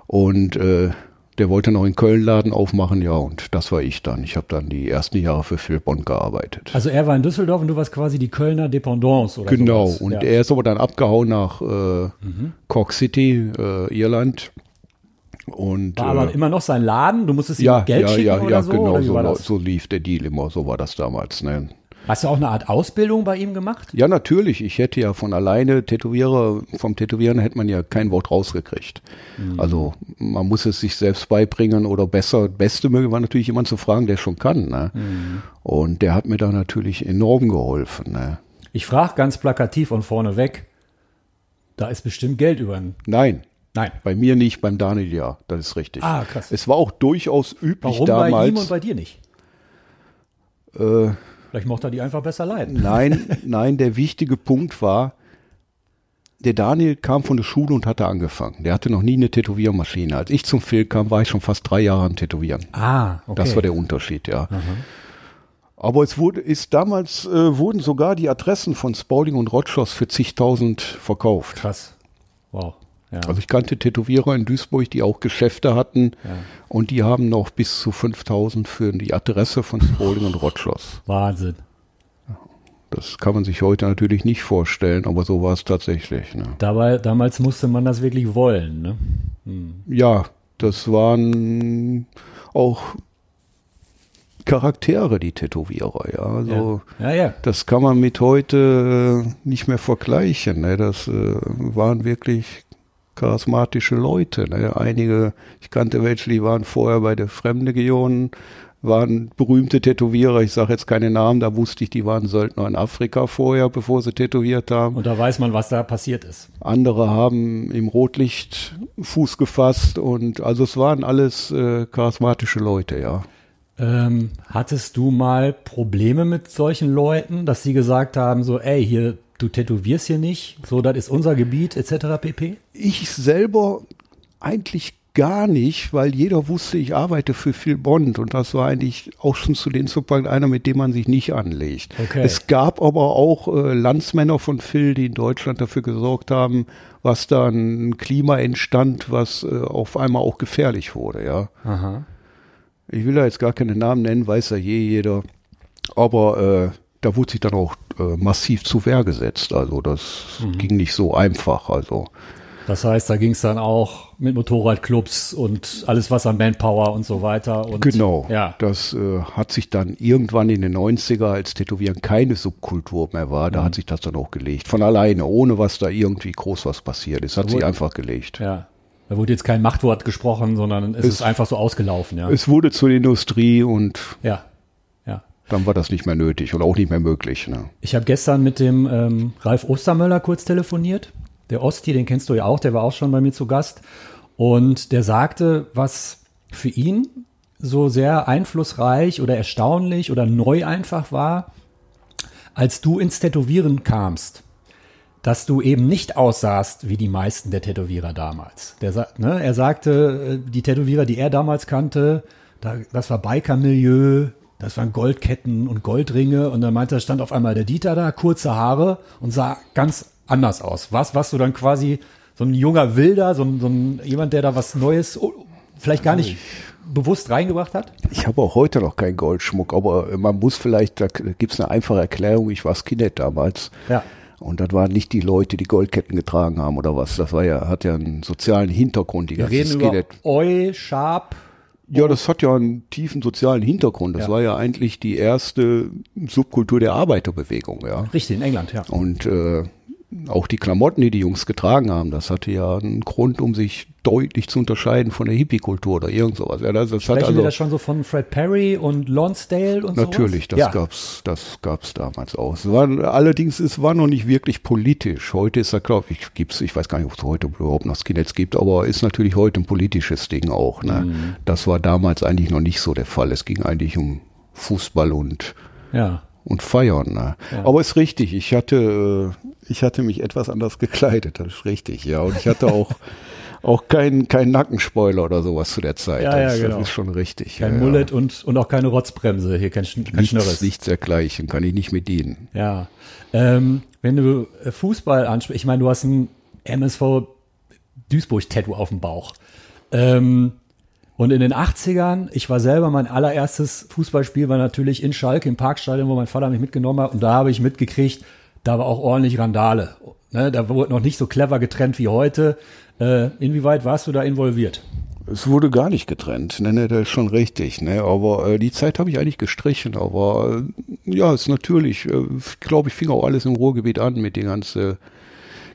Und äh, der wollte noch in Köln Laden aufmachen, ja, und das war ich dann. Ich habe dann die ersten Jahre für Phil Bond gearbeitet. Also er war in Düsseldorf und du warst quasi die Kölner Dependance oder Genau, sowas. und ja. er ist aber dann abgehauen nach äh, Cork City, äh, Irland. Und war aber äh, immer noch sein Laden, du musstest ihm ja, Geld ja, schicken ja, oder ja, so? genau, oder so, so lief der Deal immer, so war das damals. Ne? Hast du auch eine Art Ausbildung bei ihm gemacht? Ja, natürlich. Ich hätte ja von alleine Tätowierer, vom Tätowieren hätte man ja kein Wort rausgekriegt. Mhm. Also man muss es sich selbst beibringen oder besser, Beste möge war natürlich jemand zu fragen, der schon kann. Ne? Mhm. Und der hat mir da natürlich enorm geholfen. Ne? Ich frage ganz plakativ und vorneweg, da ist bestimmt Geld über ein. Nein, Nein. bei mir nicht, beim Daniel ja, das ist richtig. Ah, krass. Es war auch durchaus üblich Warum bei ihm damals. und bei dir nicht? äh, Vielleicht mochte er die einfach besser leiden. nein, nein, der wichtige Punkt war, der Daniel kam von der Schule und hatte angefangen. Der hatte noch nie eine Tätowiermaschine. Als ich zum Film kam, war ich schon fast drei Jahre am Tätowieren. Ah, okay. Das war der Unterschied, ja. Aber es wurde, ist damals äh, wurden sogar die Adressen von Spaulding und Rotschloss für zigtausend verkauft. Krass. Wow. Ja. Also ich kannte Tätowierer in Duisburg, die auch Geschäfte hatten Ja. und die haben noch bis zu 5000 für die Adresse von Spaulding und Rotschloss. Wahnsinn. Das kann man sich heute natürlich nicht vorstellen, aber so war es tatsächlich. Ne? Dabei, damals musste man das wirklich wollen. Ne? Ja, das waren auch Charaktere, die Tätowierer, ja. Also ja, ja. das kann man mit heute nicht mehr vergleichen. Ne? Das äh, waren wirklich charismatische Leute. Ne? Einige, ich kannte welche, die waren vorher bei der Fremde Gionen, waren berühmte Tätowierer. Ich sage jetzt keine Namen, da wusste ich, die waren Söldner in Afrika vorher, bevor sie tätowiert haben. Und da weiß man, was da passiert ist. Andere haben im Rotlicht Fuß gefasst und also es waren alles äh, charismatische Leute, ja. Ähm, hattest du mal Probleme mit solchen Leuten, dass sie gesagt haben, so, ey, hier, du tätowierst hier nicht, so, das ist unser Gebiet, etc. pp? Ich selber eigentlich gar nicht, weil jeder wusste, ich arbeite für Phil Bond und das war eigentlich auch schon zu dem Zeitpunkt einer, mit dem man sich nicht anlegt. Okay. Es gab aber auch äh, Landsmänner von Phil, die in Deutschland dafür gesorgt haben, was da ein Klima entstand, was äh, auf einmal auch gefährlich wurde, ja. Aha. Ich will da jetzt gar keine Namen nennen, weiß ja je jeder. Aber äh, da wurde sich dann auch äh, massiv zu Wehr gesetzt. Also das ging nicht so einfach. Also Das heißt, da ging es dann auch mit Motorradclubs und alles, was an Manpower und so weiter. Und, genau. Ja. Das äh, hat sich dann irgendwann in den 90er, als Tätowieren keine Subkultur mehr war, da hat sich das dann auch gelegt. Von alleine, ohne was da irgendwie groß was passiert ist. Hat sich Obwohl- einfach gelegt. Ja. Da wurde jetzt kein Machtwort gesprochen, sondern es, Es- ist einfach so ausgelaufen, ja. Es wurde zur Industrie und ja. Dann war das nicht mehr nötig und auch nicht mehr möglich. Ne? Ich habe gestern mit dem ähm, Ralf Ostermöller kurz telefoniert. Der Osti, den kennst du ja auch, der war auch schon bei mir zu Gast. Und der sagte, was für ihn so sehr einflussreich oder erstaunlich oder neu einfach war, als du ins Tätowieren kamst, dass du eben nicht aussahst wie die meisten der Tätowierer damals. Der, ne, er sagte, äh, die Tätowierer, die er damals kannte, da, das war Biker-Milieu, das waren Goldketten und Goldringe und dann meinte er, stand auf einmal der Dieter da, kurze Haare und sah ganz anders aus. Was, was du dann quasi so ein junger Wilder, so ein, so ein jemand, der da was Neues, oh, vielleicht gar nicht bewusst reingebracht hat? Ich habe auch heute noch keinen Goldschmuck, aber man muss vielleicht, da gibt es eine einfache Erklärung, ich war Skinhead damals. Ja. Und das waren nicht die Leute, die Goldketten getragen haben oder was. Das war ja, hat ja einen sozialen Hintergrund, die Wir ganze reden über Skinhead. Eu, Sharp. Ja, das hat ja einen tiefen sozialen Hintergrund. Das Ja. war ja eigentlich die erste Subkultur der Arbeiterbewegung, ja. Richtig, in England, ja. Und äh, auch die Klamotten, die die Jungs getragen haben, das hatte ja einen Grund, um sich deutlich zu unterscheiden von der Hippie-Kultur oder irgend sowas. Ja, das, das hat Sprechen also wir das schon so von Fred Perry und Lonsdale und Natürlich, das sowas? ja. gab's, das gab's damals auch. Es war, allerdings, es war noch nicht wirklich politisch. Heute ist da, glaube ich, gibt's, ich weiß gar nicht, ob es heute überhaupt noch Skinheads gibt, aber ist natürlich heute ein politisches Ding auch. Ne? Mhm. Das war damals eigentlich noch nicht so der Fall. Es ging eigentlich um Fußball und Ja. Und feiern. Ne? Ja. Aber ist richtig. Ich hatte, äh, ich hatte mich etwas anders gekleidet. Das ist richtig. Ja, und ich hatte auch [LAUGHS] auch keinen kein Nackenspoiler oder sowas zu der Zeit. Ja, ja, das, genau. das ist schon richtig. Kein ja, Mullet und, und auch keine Rotzbremse, hier kein, Schn kein Ja. Schnörres. Nichts, dergleichen. Kann ich nicht mit dienen. Ja. Ähm, wenn du äh, Fußball ansprichst, ich meine, du hast ein MSV Duisburg-Tattoo auf dem Bauch. Ähm, und in den 80ern, ich war selber, mein allererstes Fußballspiel war natürlich in Schalke im Parkstadion, wo mein Vater mich mitgenommen hat. Und da habe ich mitgekriegt, da war auch ordentlich Randale. Ne, da wurde noch nicht so clever getrennt wie heute. Äh, inwieweit warst du da involviert? Es wurde gar nicht getrennt. Ne, ne, das ist schon richtig. Ne, aber äh, die Zeit habe ich eigentlich gestrichen. Aber äh, ja, ist natürlich, äh, glaube ich, fing auch alles im Ruhrgebiet an mit den ganze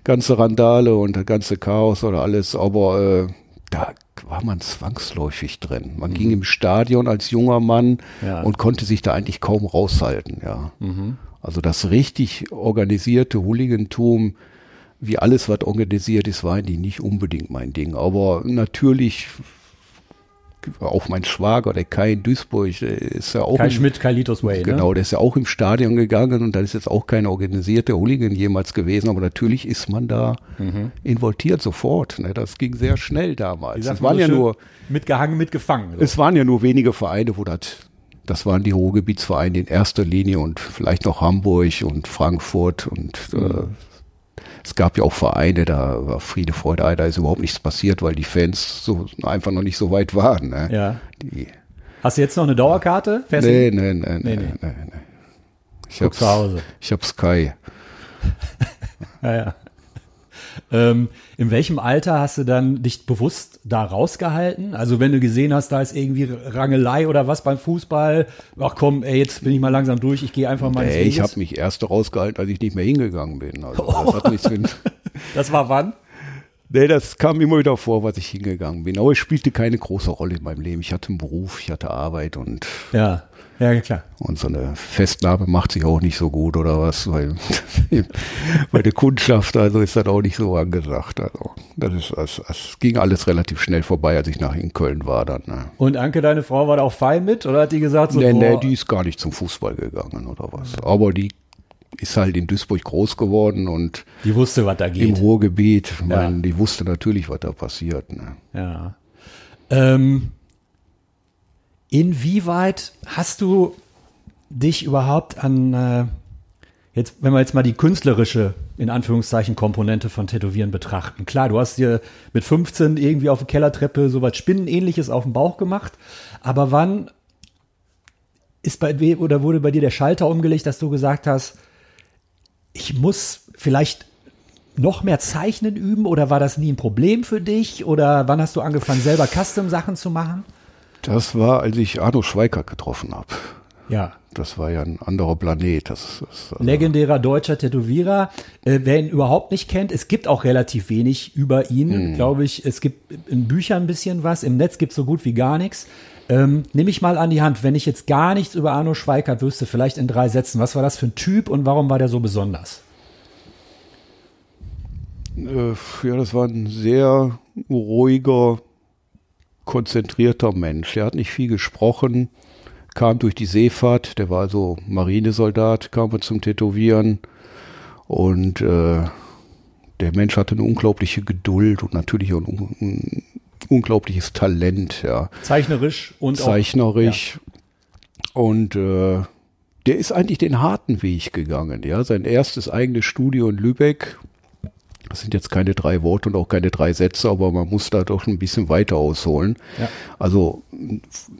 ganze Randale und das ganze Chaos oder alles. Aber äh, da war man zwangsläufig drin. Man ging im Stadion als junger Mann Ja. und konnte sich da eigentlich kaum raushalten. Ja. Also das richtig organisierte Hooligantum, wie alles, was organisiert ist, war eigentlich nicht unbedingt mein Ding. Aber natürlich auch mein Schwager, der Kai in Duisburg, ist ja auch. Kai im, Schmidt, Kai Litos Way, Genau, ne? der ist ja auch im Stadion gegangen und da ist jetzt auch kein organisierter Hooligan jemals gewesen, aber natürlich ist man da involviert sofort. Ne? Das ging sehr schnell damals. Wie sagt Es waren ja nur, mitgehangen, mitgefangen. So. es waren ja nur wenige Vereine, wo das, das waren die Ruhrgebietsvereine in erster Linie und vielleicht noch Hamburg und Frankfurt und äh, es gab ja auch Vereine, da war Friede, Freude, Ei, da ist überhaupt nichts passiert, weil die Fans so einfach noch nicht so weit waren. Ne? ja. Die, Hast du jetzt noch eine Dauerkarte? Fährst nee, nee, nee, Nee, nee. nee, nee. Ich Guck hab's, zu Hause. ich hab Sky. [LAUGHS] Ja, ja. Ähm, in welchem Alter hast du dann dich bewusst da rausgehalten? Also wenn du gesehen hast, da ist irgendwie Rangelei oder was beim Fußball, ach komm, ey, jetzt bin ich mal langsam durch, ich gehe einfach mal Nee, ich habe mich erst rausgehalten, als ich nicht mehr hingegangen bin. Also, [LAUGHS] das hat nichts mit, [LAUGHS] Das war wann? Nee, das kam immer wieder vor, was ich hingegangen bin. Aber es spielte keine große Rolle in meinem Leben. Ich hatte einen Beruf, ich hatte Arbeit und, Ja, ja, klar. und so eine Festnahme macht sich auch nicht so gut oder was, weil [LAUGHS] bei der Kundschaft, also ist das auch nicht so angesagt. Also das ist, das, das ging alles relativ schnell vorbei, als ich nach in Köln war dann. Ne. Und Anke, deine Frau, war da auch fein mit oder hat die gesagt so, Nee, nee, boah, die ist gar nicht zum Fußball gegangen oder was. Aber die ist halt in Duisburg groß geworden und die wusste, was da im geht. Ruhrgebiet, ich Ja. meine, die wusste natürlich, was da passiert. Ne. Ja. Ähm, inwieweit hast du dich überhaupt an, äh, jetzt, wenn wir jetzt mal die künstlerische, in Anführungszeichen, Komponente von Tätowieren betrachten. Klar, du hast dir mit 15 irgendwie auf der Kellertreppe so was Spinnenähnliches auf dem Bauch gemacht, aber wann ist bei oder wurde bei dir der Schalter umgelegt, dass du gesagt hast, ich muss vielleicht noch mehr Zeichnen üben oder war das nie ein Problem für dich oder wann hast du angefangen selber Custom-Sachen zu machen? Das war, als ich Arno Schweikert getroffen habe. Ja, Das war ja ein anderer Planet. Das, das, also, legendärer deutscher Tätowierer. Äh, wer ihn überhaupt nicht kennt, es gibt auch relativ wenig über ihn, glaube ich. Es gibt in Büchern ein bisschen was, im Netz gibt es so gut wie gar nichts. Ähm, nimm ich mal an die Hand, wenn ich jetzt gar nichts über Arno Schweikert wüsste, vielleicht in drei Sätzen, was war das für ein Typ und warum war der so besonders? äh, ja, das war ein sehr ruhiger, konzentrierter Mensch. Der hat nicht viel gesprochen, kam durch die Seefahrt. Der war also Marinesoldat, kam er zum Tätowieren. Und äh, der Mensch hatte eine unglaubliche Geduld und natürlich auch ein, ein unglaubliches Talent, ja. Zeichnerisch und auch zeichnerisch. Und äh, der ist eigentlich den harten Weg gegangen. Ja, sein erstes eigenes Studio in Lübeck. Das sind jetzt keine drei Worte und auch keine drei Sätze, aber man muss da doch ein bisschen weiter ausholen. Ja. Also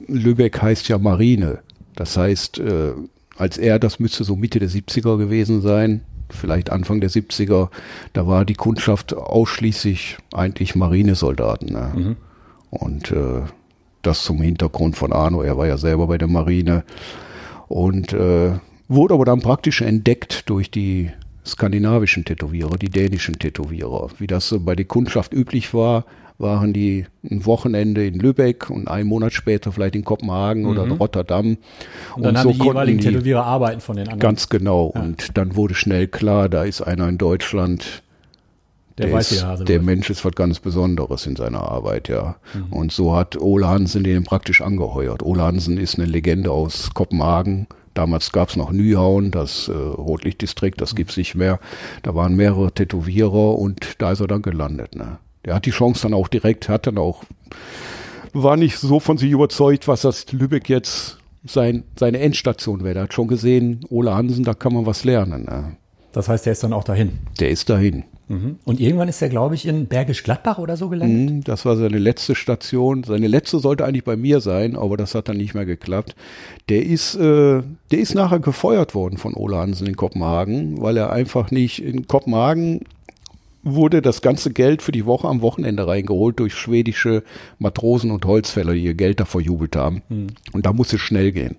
Lübeck heißt ja Marine. Das heißt, äh, als er, das müsste so Mitte der 70er gewesen sein, vielleicht Anfang der 70er, da war die Kundschaft ausschließlich eigentlich Marinesoldaten. Ne? Und äh, das zum Hintergrund von Arno, er war ja selber bei der Marine und äh, wurde aber dann praktisch entdeckt durch die skandinavischen Tätowierer, die dänischen Tätowierer. Wie das so bei der Kundschaft üblich war, waren die ein Wochenende in Lübeck und einen Monat später vielleicht in Kopenhagen oder in Rotterdam. Und dann haben die jeweiligen Tätowierer arbeiten von den anderen. Ganz genau. Und dann wurde schnell klar, da ist einer in Deutschland, der, der Hase der. Mensch ist was ganz Besonderes in seiner Arbeit, ja. Mhm. Und so hat Ole Hansen den praktisch angeheuert. Ole Hansen ist eine Legende aus Kopenhagen. Damals gab es noch Nyhavn, das äh, Rotlichtdistrikt, das gibt's nicht mehr. Da waren mehrere Tätowierer und da ist er dann gelandet. Ne? Der hat die Chance dann auch direkt, hat dann auch, war nicht so von sich überzeugt, was das Lübeck jetzt sein, seine Endstation wäre. Der hat schon gesehen, Ole Hansen, da kann man was lernen. Ne? Das heißt, der ist dann auch dahin. Der ist dahin. Und irgendwann ist er, glaube ich, in Bergisch Gladbach oder so gelandet. Mhm, Das war seine letzte Station. Seine letzte sollte eigentlich bei mir sein, aber das hat dann nicht mehr geklappt. Der ist, äh, der ist nachher gefeuert worden von Ole Hansen in Kopenhagen, weil er einfach nicht in Kopenhagen wurde das ganze Geld für die Woche am Wochenende reingeholt durch schwedische Matrosen und Holzfäller, die ihr Geld da verjubelt haben. Und da musste es schnell gehen.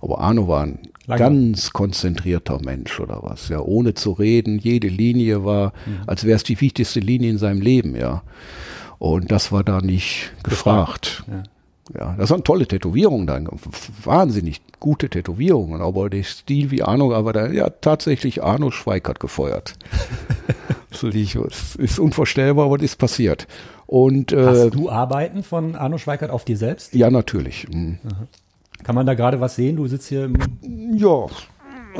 Aber Arno war ein Lange. ganz konzentrierter Mensch oder was, ja, ohne zu reden. Jede Linie war, als wäre es die wichtigste Linie in seinem Leben, ja. Und das war da nicht gefragt. Ja. das waren tolle Tätowierungen dann, wahnsinnig gute Tätowierungen, aber der Stil wie Arno, aber da, ja, tatsächlich Arno Schweikert gefeuert. [LAUGHS] es ist unvorstellbar, aber das ist passiert. Und äh, Hast du Arbeiten von Arno Schweikart auf dir selbst? ja, natürlich. Mhm. Kann man da gerade was sehen? Du sitzt hier im Ja,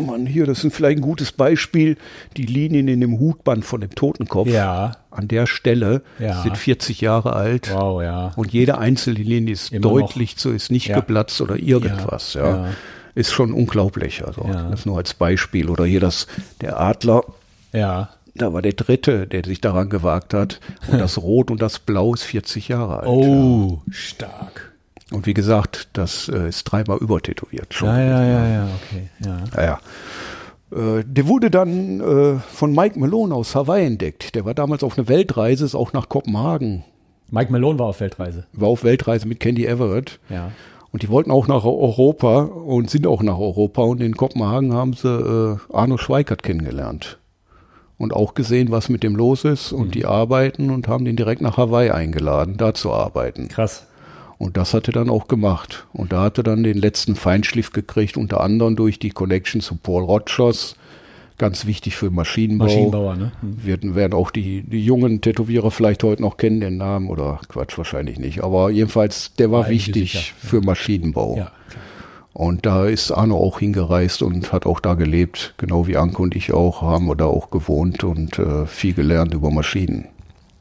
Mann, hier, das ist vielleicht ein gutes Beispiel. Die Linien in dem Hutband von dem Totenkopf Ja. an der Stelle Ja. sind 40 Jahre alt. Wow, ja. Und jede einzelne Linie ist Immer noch. deutlich so, ist nicht Ja. geplatzt oder irgendwas. Ja, Ja. Ist schon unglaublich. Also das nur als Beispiel. Oder hier das, der Adler, Ja. da war der dritte, der sich daran gewagt hat. Und [LAUGHS] das Rot und das Blau ist 40 Jahre alt. Oh, stark. Und wie gesagt, das äh, ist dreimal übertätowiert schon. Ja, ja, ja, ja, okay. Ja. Ja, ja. Äh, der wurde dann äh, von Mike Malone aus Hawaii entdeckt. Der war damals auf einer Weltreise, ist auch nach Kopenhagen. Mike Malone war auf Weltreise. War auf Weltreise mit Candy Everett. Ja. Und die wollten auch nach Europa und sind auch nach Europa. Und in Kopenhagen haben sie äh, Arno Schweikert kennengelernt. Und auch gesehen, was mit dem los ist und die arbeiten und haben den direkt nach Hawaii eingeladen, da zu arbeiten. Krass. Und das hat er dann auch gemacht. Und da hat er dann den letzten Feinschliff gekriegt, unter anderem durch die Connection zu Paul Rogers. Ganz wichtig für Maschinenbau. Maschinenbauer, ne? Hm. Werden, werden auch die, die jungen Tätowierer vielleicht heute noch kennen, den Namen, oder Quatsch, wahrscheinlich nicht. Aber jedenfalls, der war Einige wichtig sicher, für Maschinenbau. Ja. Und da ist Arno auch hingereist und hat auch da gelebt, genau wie Anke und ich auch, haben wir da auch gewohnt und äh, viel gelernt über Maschinen.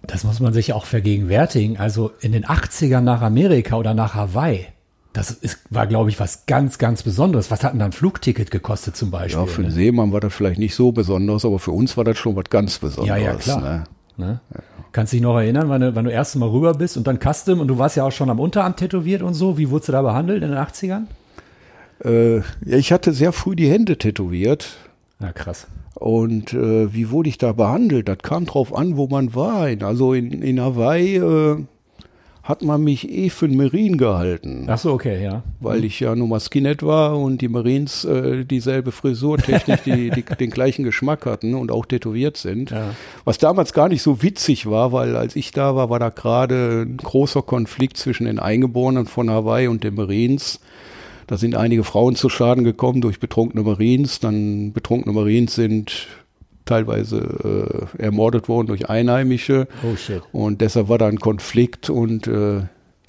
Das muss man sich auch vergegenwärtigen. Also in den 80ern nach Amerika oder nach Hawaii, das ist, war, glaube ich, was ganz, ganz Besonderes. Was hat denn dann ein Flugticket gekostet zum Beispiel? Ja, für einen ne? Seemann war das vielleicht nicht so besonders, aber für uns war das schon was ganz Besonderes. Ja, ja, klar. Ne? Ne? Kannst dich noch erinnern, wann du, wann du erst mal rüber bist und dann Custom und du warst ja auch schon am Unterarm tätowiert und so. Wie wurdest du da behandelt in den 80ern? Äh, ja, ich hatte sehr früh die Hände tätowiert. Ja, krass. Und äh, wie wurde ich da behandelt? Das kam drauf an, wo man war. Also in, in Hawaii äh, hat man mich eh für einen Marine gehalten, Ach so, okay, ja. weil ich ja nur mal Skinhead war und die Marines äh, dieselbe Frisurtechnik, die, die [LAUGHS] den gleichen Geschmack hatten und auch tätowiert sind. Ja. Was damals gar nicht so witzig war, weil als ich da war, war da gerade ein großer Konflikt zwischen den Eingeborenen von Hawaii und den Marines. Da sind einige Frauen zu Schaden gekommen durch betrunkene Marines. Dann betrunkene Marines sind teilweise äh, ermordet worden durch Einheimische. Oh shit. Und deshalb war da ein Konflikt und äh,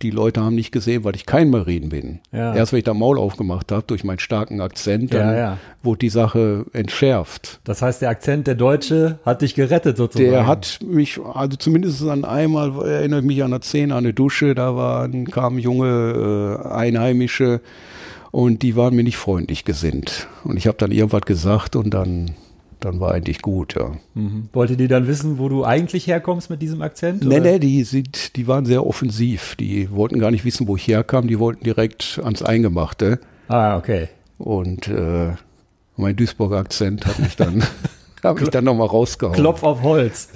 die Leute haben nicht gesehen, weil ich kein Marine bin. Ja. Erst wenn ich da Maul aufgemacht habe durch meinen starken Akzent, dann Ja, ja. wurde die Sache entschärft. Das heißt, der Akzent der Deutsche hat dich gerettet sozusagen. Der hat mich, also zumindest an einmal erinnere ich mich an eine Szene, an eine Dusche, da waren, kamen junge äh, Einheimische und die waren mir nicht freundlich gesinnt. Und ich habe dann irgendwas gesagt und dann, dann war eigentlich gut, ja. Mhm. Wollte die dann wissen, wo du eigentlich herkommst mit diesem Akzent? Nee, oder? nee, die, sind, die waren sehr offensiv. Die wollten gar nicht wissen, wo ich herkam, die wollten direkt ans Eingemachte. Ah, okay. Und äh, mein Duisburger Akzent hat mich dann, [LAUGHS] [LAUGHS] hab mich dann nochmal rausgehauen. Klopf auf Holz.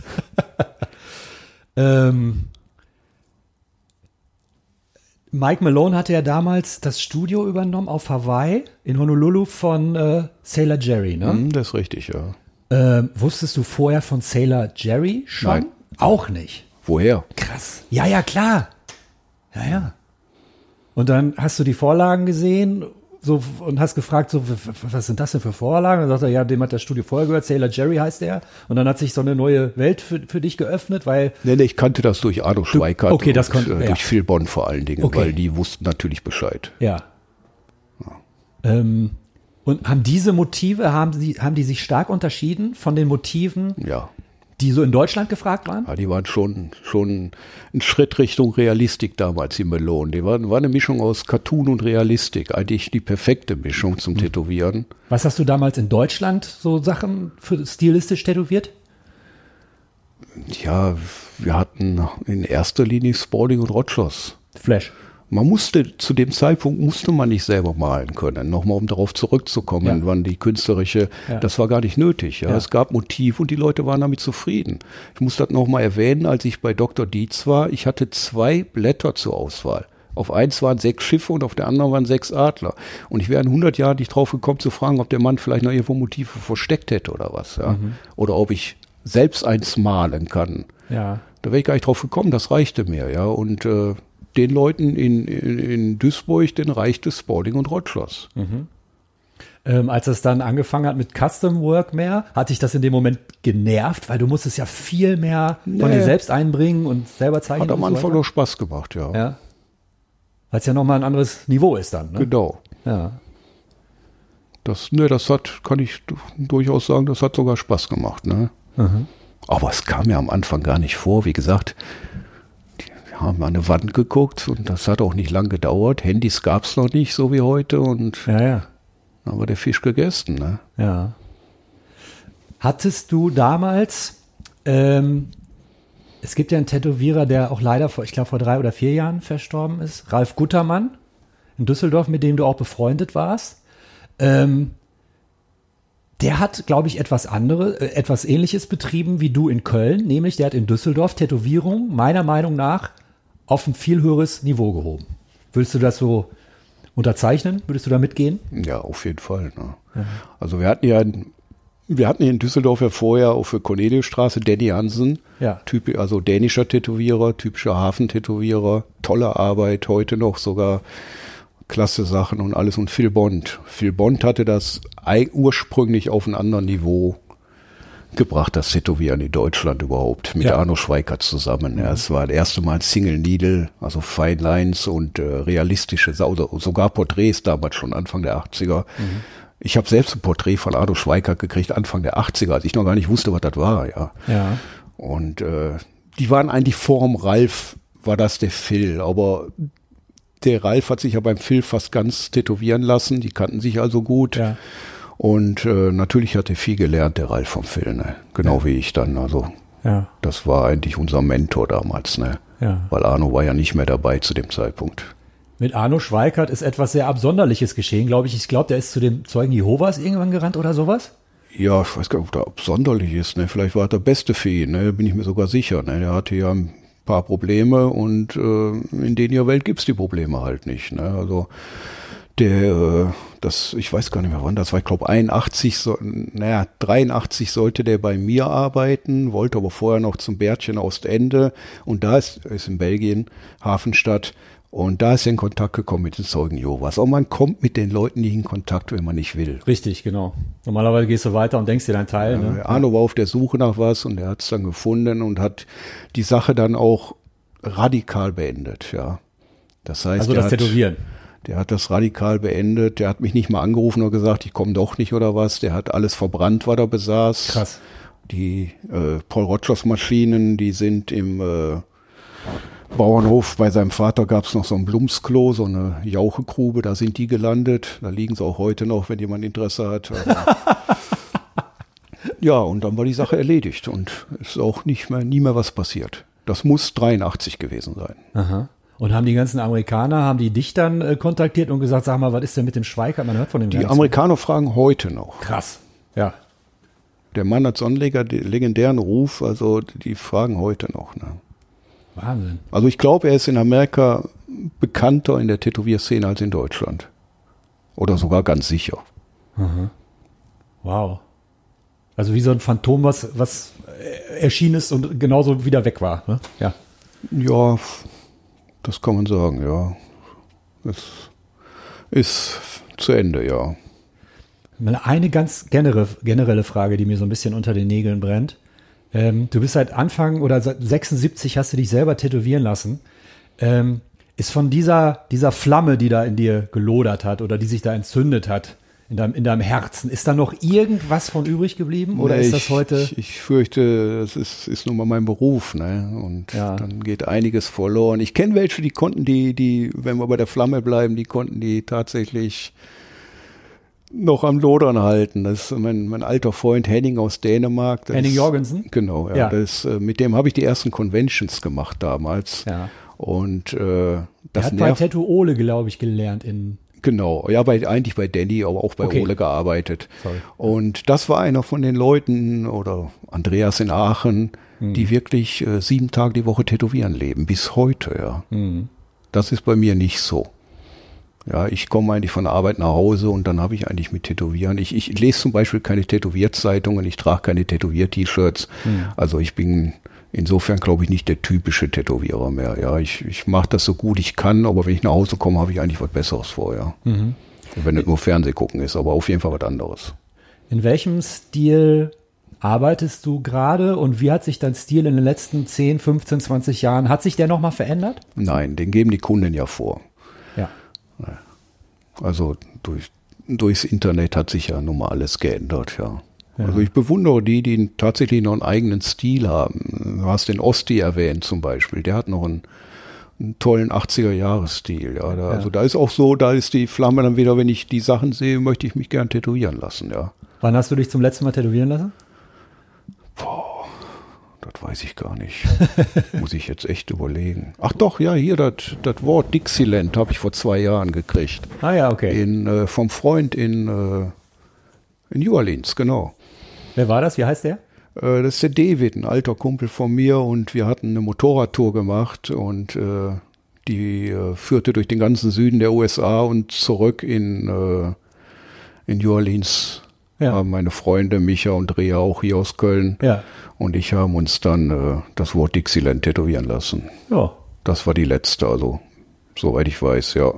[LAUGHS] ähm, Mike Malone hatte ja damals das Studio übernommen auf Hawaii in Honolulu von äh, Sailor Jerry, ne? Hm, das ist richtig, ja. Ähm, wusstest du vorher von Sailor Jerry schon? Nein. Auch nicht. Woher? Krass. Ja, ja, klar. Ja, ja. Und dann hast du die Vorlagen gesehen so, und hast gefragt, so, was sind das denn für Vorlagen? Und dann sagt er, ja, dem hat das Studio vorher gehört, Sailor Jerry heißt er. Und dann hat sich so eine neue Welt für, für dich geöffnet, weil, Nee, nee, ich kannte das durch Arno Schweikart okay, das und konnt- äh, ja. durch Phil Bonn vor allen Dingen, Okay. weil die wussten natürlich Bescheid. ja. Ähm, und haben diese Motive, haben, sie, haben die sich stark unterschieden von den Motiven, Ja. Die so in Deutschland gefragt waren? ja die waren schon, schon ein Schritt Richtung Realistik damals, die Melonen. Die waren, war eine Mischung aus Cartoon und Realistik. Eigentlich die perfekte Mischung zum Tätowieren. Was hast du damals in Deutschland so Sachen für stilistisch tätowiert? Ja, wir hatten in erster Linie Spalding und Rogers. Flash. Man musste, zu dem Zeitpunkt musste man nicht selber malen können. Nochmal, um darauf zurückzukommen, Ja. wann die künstlerische, Ja. das war gar nicht nötig. Ja. Ja. Es gab Motiv und die Leute waren damit zufrieden. Ich muss das nochmal erwähnen, als ich bei Dr. Dietz war, ich hatte zwei Blätter zur Auswahl. Auf eins waren sechs Schiffe und auf der anderen waren sechs Adler. Und ich wäre in 100 Jahren nicht drauf gekommen zu fragen, ob der Mann vielleicht noch irgendwo Motive versteckt hätte oder was. Ja. Mhm. Oder ob ich selbst eins malen kann. Ja. Da wäre ich gar nicht drauf gekommen, das reichte mir, ja. Und äh, den Leuten in, in, in Duisburg, den reichte Spalding und Rogers. Ähm, als es dann angefangen hat mit Custom Work mehr, hat sich das in dem Moment genervt, weil du musstest ja viel mehr von Nee. dir selbst einbringen und selber zeichnen. Hat am so Anfang weiter. noch Spaß gemacht, ja. Ja. Weil es ja nochmal ein anderes Niveau ist dann. Ne? Genau. Ja. Das, ne, das hat, kann ich du- durchaus sagen, das hat sogar Spaß gemacht, ne? Aber es kam mir am Anfang gar nicht vor. Wie gesagt, haben an eine Wand geguckt und das hat auch nicht lang gedauert. Handys gab es noch nicht, so wie heute, und Ja, ja. dann war der Fisch gegessen, ne? Ja. Hattest du damals, ähm, es gibt ja einen Tätowierer, der auch leider vor, ich glaube, vor drei oder vier Jahren verstorben ist, Ralf Guttermann in Düsseldorf, mit dem du auch befreundet warst. Ähm, der hat, glaube ich, etwas andere, äh, etwas ähnliches betrieben wie du in Köln, nämlich der hat in Düsseldorf Tätowierung meiner Meinung nach auf ein viel höheres Niveau gehoben. Würdest du das so unterzeichnen? Würdest du da mitgehen? Ja, auf jeden Fall. Ne? Also wir hatten ja, in- wir hatten hier in Düsseldorf ja vorher auf der Corneliusstraße Danny Hansen, Ja. typ, also dänischer Tätowierer, typischer Hafentätowierer, tolle Arbeit, heute noch sogar klasse Sachen und alles. Und Phil Bond. Phil Bond hatte das ursprünglich auf ein anderes Niveau gebracht, das Tätowieren in Deutschland überhaupt, mit Ja. Arno Schweikert zusammen. Ja, es war das erste Mal Single Needle, also Fine Lines und äh, realistische, oder sogar Porträts damals schon Anfang der 80er. Ich habe selbst ein Porträt von Arno Schweikert gekriegt, Anfang der 80er, als ich noch gar nicht wusste, was das war, ja. Ja. Und äh, die waren eigentlich vorm Ralf, war das der Phil, aber der Ralf hat sich ja beim Phil fast ganz tätowieren lassen, die kannten sich also gut. Ja. Und äh, natürlich hat er viel gelernt, der Ralf vom Phil, ne? genau wie ich dann. Also Ja. das war eigentlich unser Mentor damals, ne? Ja. weil Arno war ja nicht mehr dabei zu dem Zeitpunkt. Mit Arno Schweikert ist etwas sehr Absonderliches geschehen, glaube ich. Ich glaube, der ist zu dem Zeugen Jehovas irgendwann gerannt oder sowas. Ja, ich weiß gar nicht, ob der absonderlich ist. Ne? Vielleicht war er der Beste für ihn, ne? bin ich mir sogar sicher. Ne? Der hatte ja ein paar Probleme und äh, in der Welt gibt's die Probleme halt nicht. Ne? Also der, äh, das, ich weiß gar nicht mehr wann, das war, ich glaube 81, so, naja, 83 sollte der bei mir arbeiten, wollte aber vorher noch zum Bärtchen Ostende und da ist, ist in Belgien, Hafenstadt, und da ist er in Kontakt gekommen mit den Zeugen Jehovas. Und man kommt mit den Leuten nicht in Kontakt, wenn man nicht will. Richtig, genau. Normalerweise gehst du weiter und denkst dir deinen Teil. Ne? Äh, Arno war auf der Suche nach was und er hat es dann gefunden und hat die Sache dann auch radikal beendet, ja. Das heißt, Also das hat, Tätowieren. Der hat das radikal beendet. Der hat mich nicht mal angerufen und gesagt, ich komme doch nicht oder was. Der hat alles verbrannt, was er besaß. Krass. Die äh, Paul Rogers Maschinen, die sind im äh, Bauernhof bei seinem Vater gab es noch so ein Blumsklo, so eine Jauchegrube, da sind die gelandet. Da liegen sie auch heute noch, wenn jemand Interesse hat. Also, [LAUGHS] ja, und dann war die Sache erledigt und ist auch nicht mehr, nie mehr was passiert. Das muss 83 gewesen sein. Aha. Und haben die ganzen Amerikaner, haben die dich dann äh, kontaktiert und gesagt, sag mal, was ist denn mit dem Schweikert? Man hört von dem Die. Amerikaner fragen heute noch. Krass. Ja. Der Mann hat so einen legendären Ruf, also die fragen heute noch. Ne? Wahnsinn. Also ich glaube, er ist in Amerika bekannter in der Tätowierszene als in Deutschland. Oder sogar ganz sicher. Wow. Also wie so ein Phantom, was, was äh, erschienen ist und genauso wieder weg war. Ne? Ja. Ja, das kann man sagen, ja. Es ist zu Ende, ja. Eine ganz generelle, generelle Frage, die mir so ein bisschen unter den Nägeln brennt. Ähm, du bist seit Anfang oder seit 76 hast du dich selber tätowieren lassen. Ähm, ist von dieser, dieser Flamme, die da in dir gelodert hat oder die sich da entzündet hat, in deinem, in deinem Herzen, ist da noch irgendwas von übrig geblieben? Oder Nee, ist das heute? Ich, ich fürchte, das ist, ist nun mal mein Beruf, ne? Und Ja. dann geht einiges verloren. Ich kenne welche, die konnten die, die, wenn wir bei der Flamme bleiben, die konnten die tatsächlich noch am Lodern halten. Das ist mein, mein alter Freund Henning aus Dänemark. Das Henning Jorgensen? Genau, ja. Ja. Das, äh, mit dem habe ich die ersten Conventions gemacht damals. Ja. Und äh, Er das hat bei nervt. Tattoo Ole, glaube ich, gelernt in. Genau, ja, bei, eigentlich bei Danny, aber auch bei Okay. Ole gearbeitet. Sorry. Und das war einer von den Leuten, oder Andreas in Aachen, Hm. die wirklich äh, sieben Tage die Woche tätowieren leben, bis heute, ja. Hm. Das ist bei mir nicht so. Ja, ich komme eigentlich von der Arbeit nach Hause und dann habe ich eigentlich mit Tätowieren. Ich, ich lese zum Beispiel keine Tätowierzeitungen, ich trage keine Tätowier-T-Shirts. Hm. Also ich bin insofern, glaube ich, nicht der typische Tätowierer mehr. Ja, ich, ich mache das so gut ich kann, aber wenn ich nach Hause komme, habe ich eigentlich was Besseres vor, ja. Wenn es nur Fernseh gucken ist, aber auf jeden Fall was anderes. In welchem Stil arbeitest du gerade und wie hat sich dein Stil in den letzten 10, 15, 20 Jahren, hat sich der nochmal verändert? Nein, den geben die Kunden ja vor. Ja. Also durch, durchs Internet hat sich ja nun mal alles geändert, ja. Ja. Also ich bewundere die, die tatsächlich noch einen eigenen Stil haben. Du hast den Osti erwähnt zum Beispiel, der hat noch einen, einen tollen 80er-Jahres-Stil. Ja. Da, ja. Also da ist auch so, da ist die Flamme dann wieder, wenn ich die Sachen sehe, möchte ich mich gern tätowieren lassen, ja. Wann hast du dich zum letzten Mal tätowieren lassen? Boah, das weiß ich gar nicht. [LAUGHS] Muss ich jetzt echt überlegen. Ach doch, ja, hier das Wort Dixieland habe ich vor zwei Jahren gekriegt. Ah ja, okay. In, äh, vom Freund in, äh, in New Orleans, genau. Wer war das? Wie heißt der? Äh, das ist der David, ein alter Kumpel von mir und wir hatten eine Motorradtour gemacht und äh, die äh, führte durch den ganzen Süden der USA und zurück in, äh, in New Orleans ja. haben meine Freunde Micha und Rea auch hier aus Köln ja. und ich haben uns dann äh, das Wort Dixieland tätowieren lassen. Ja. Das war die letzte, also soweit ich weiß, ja.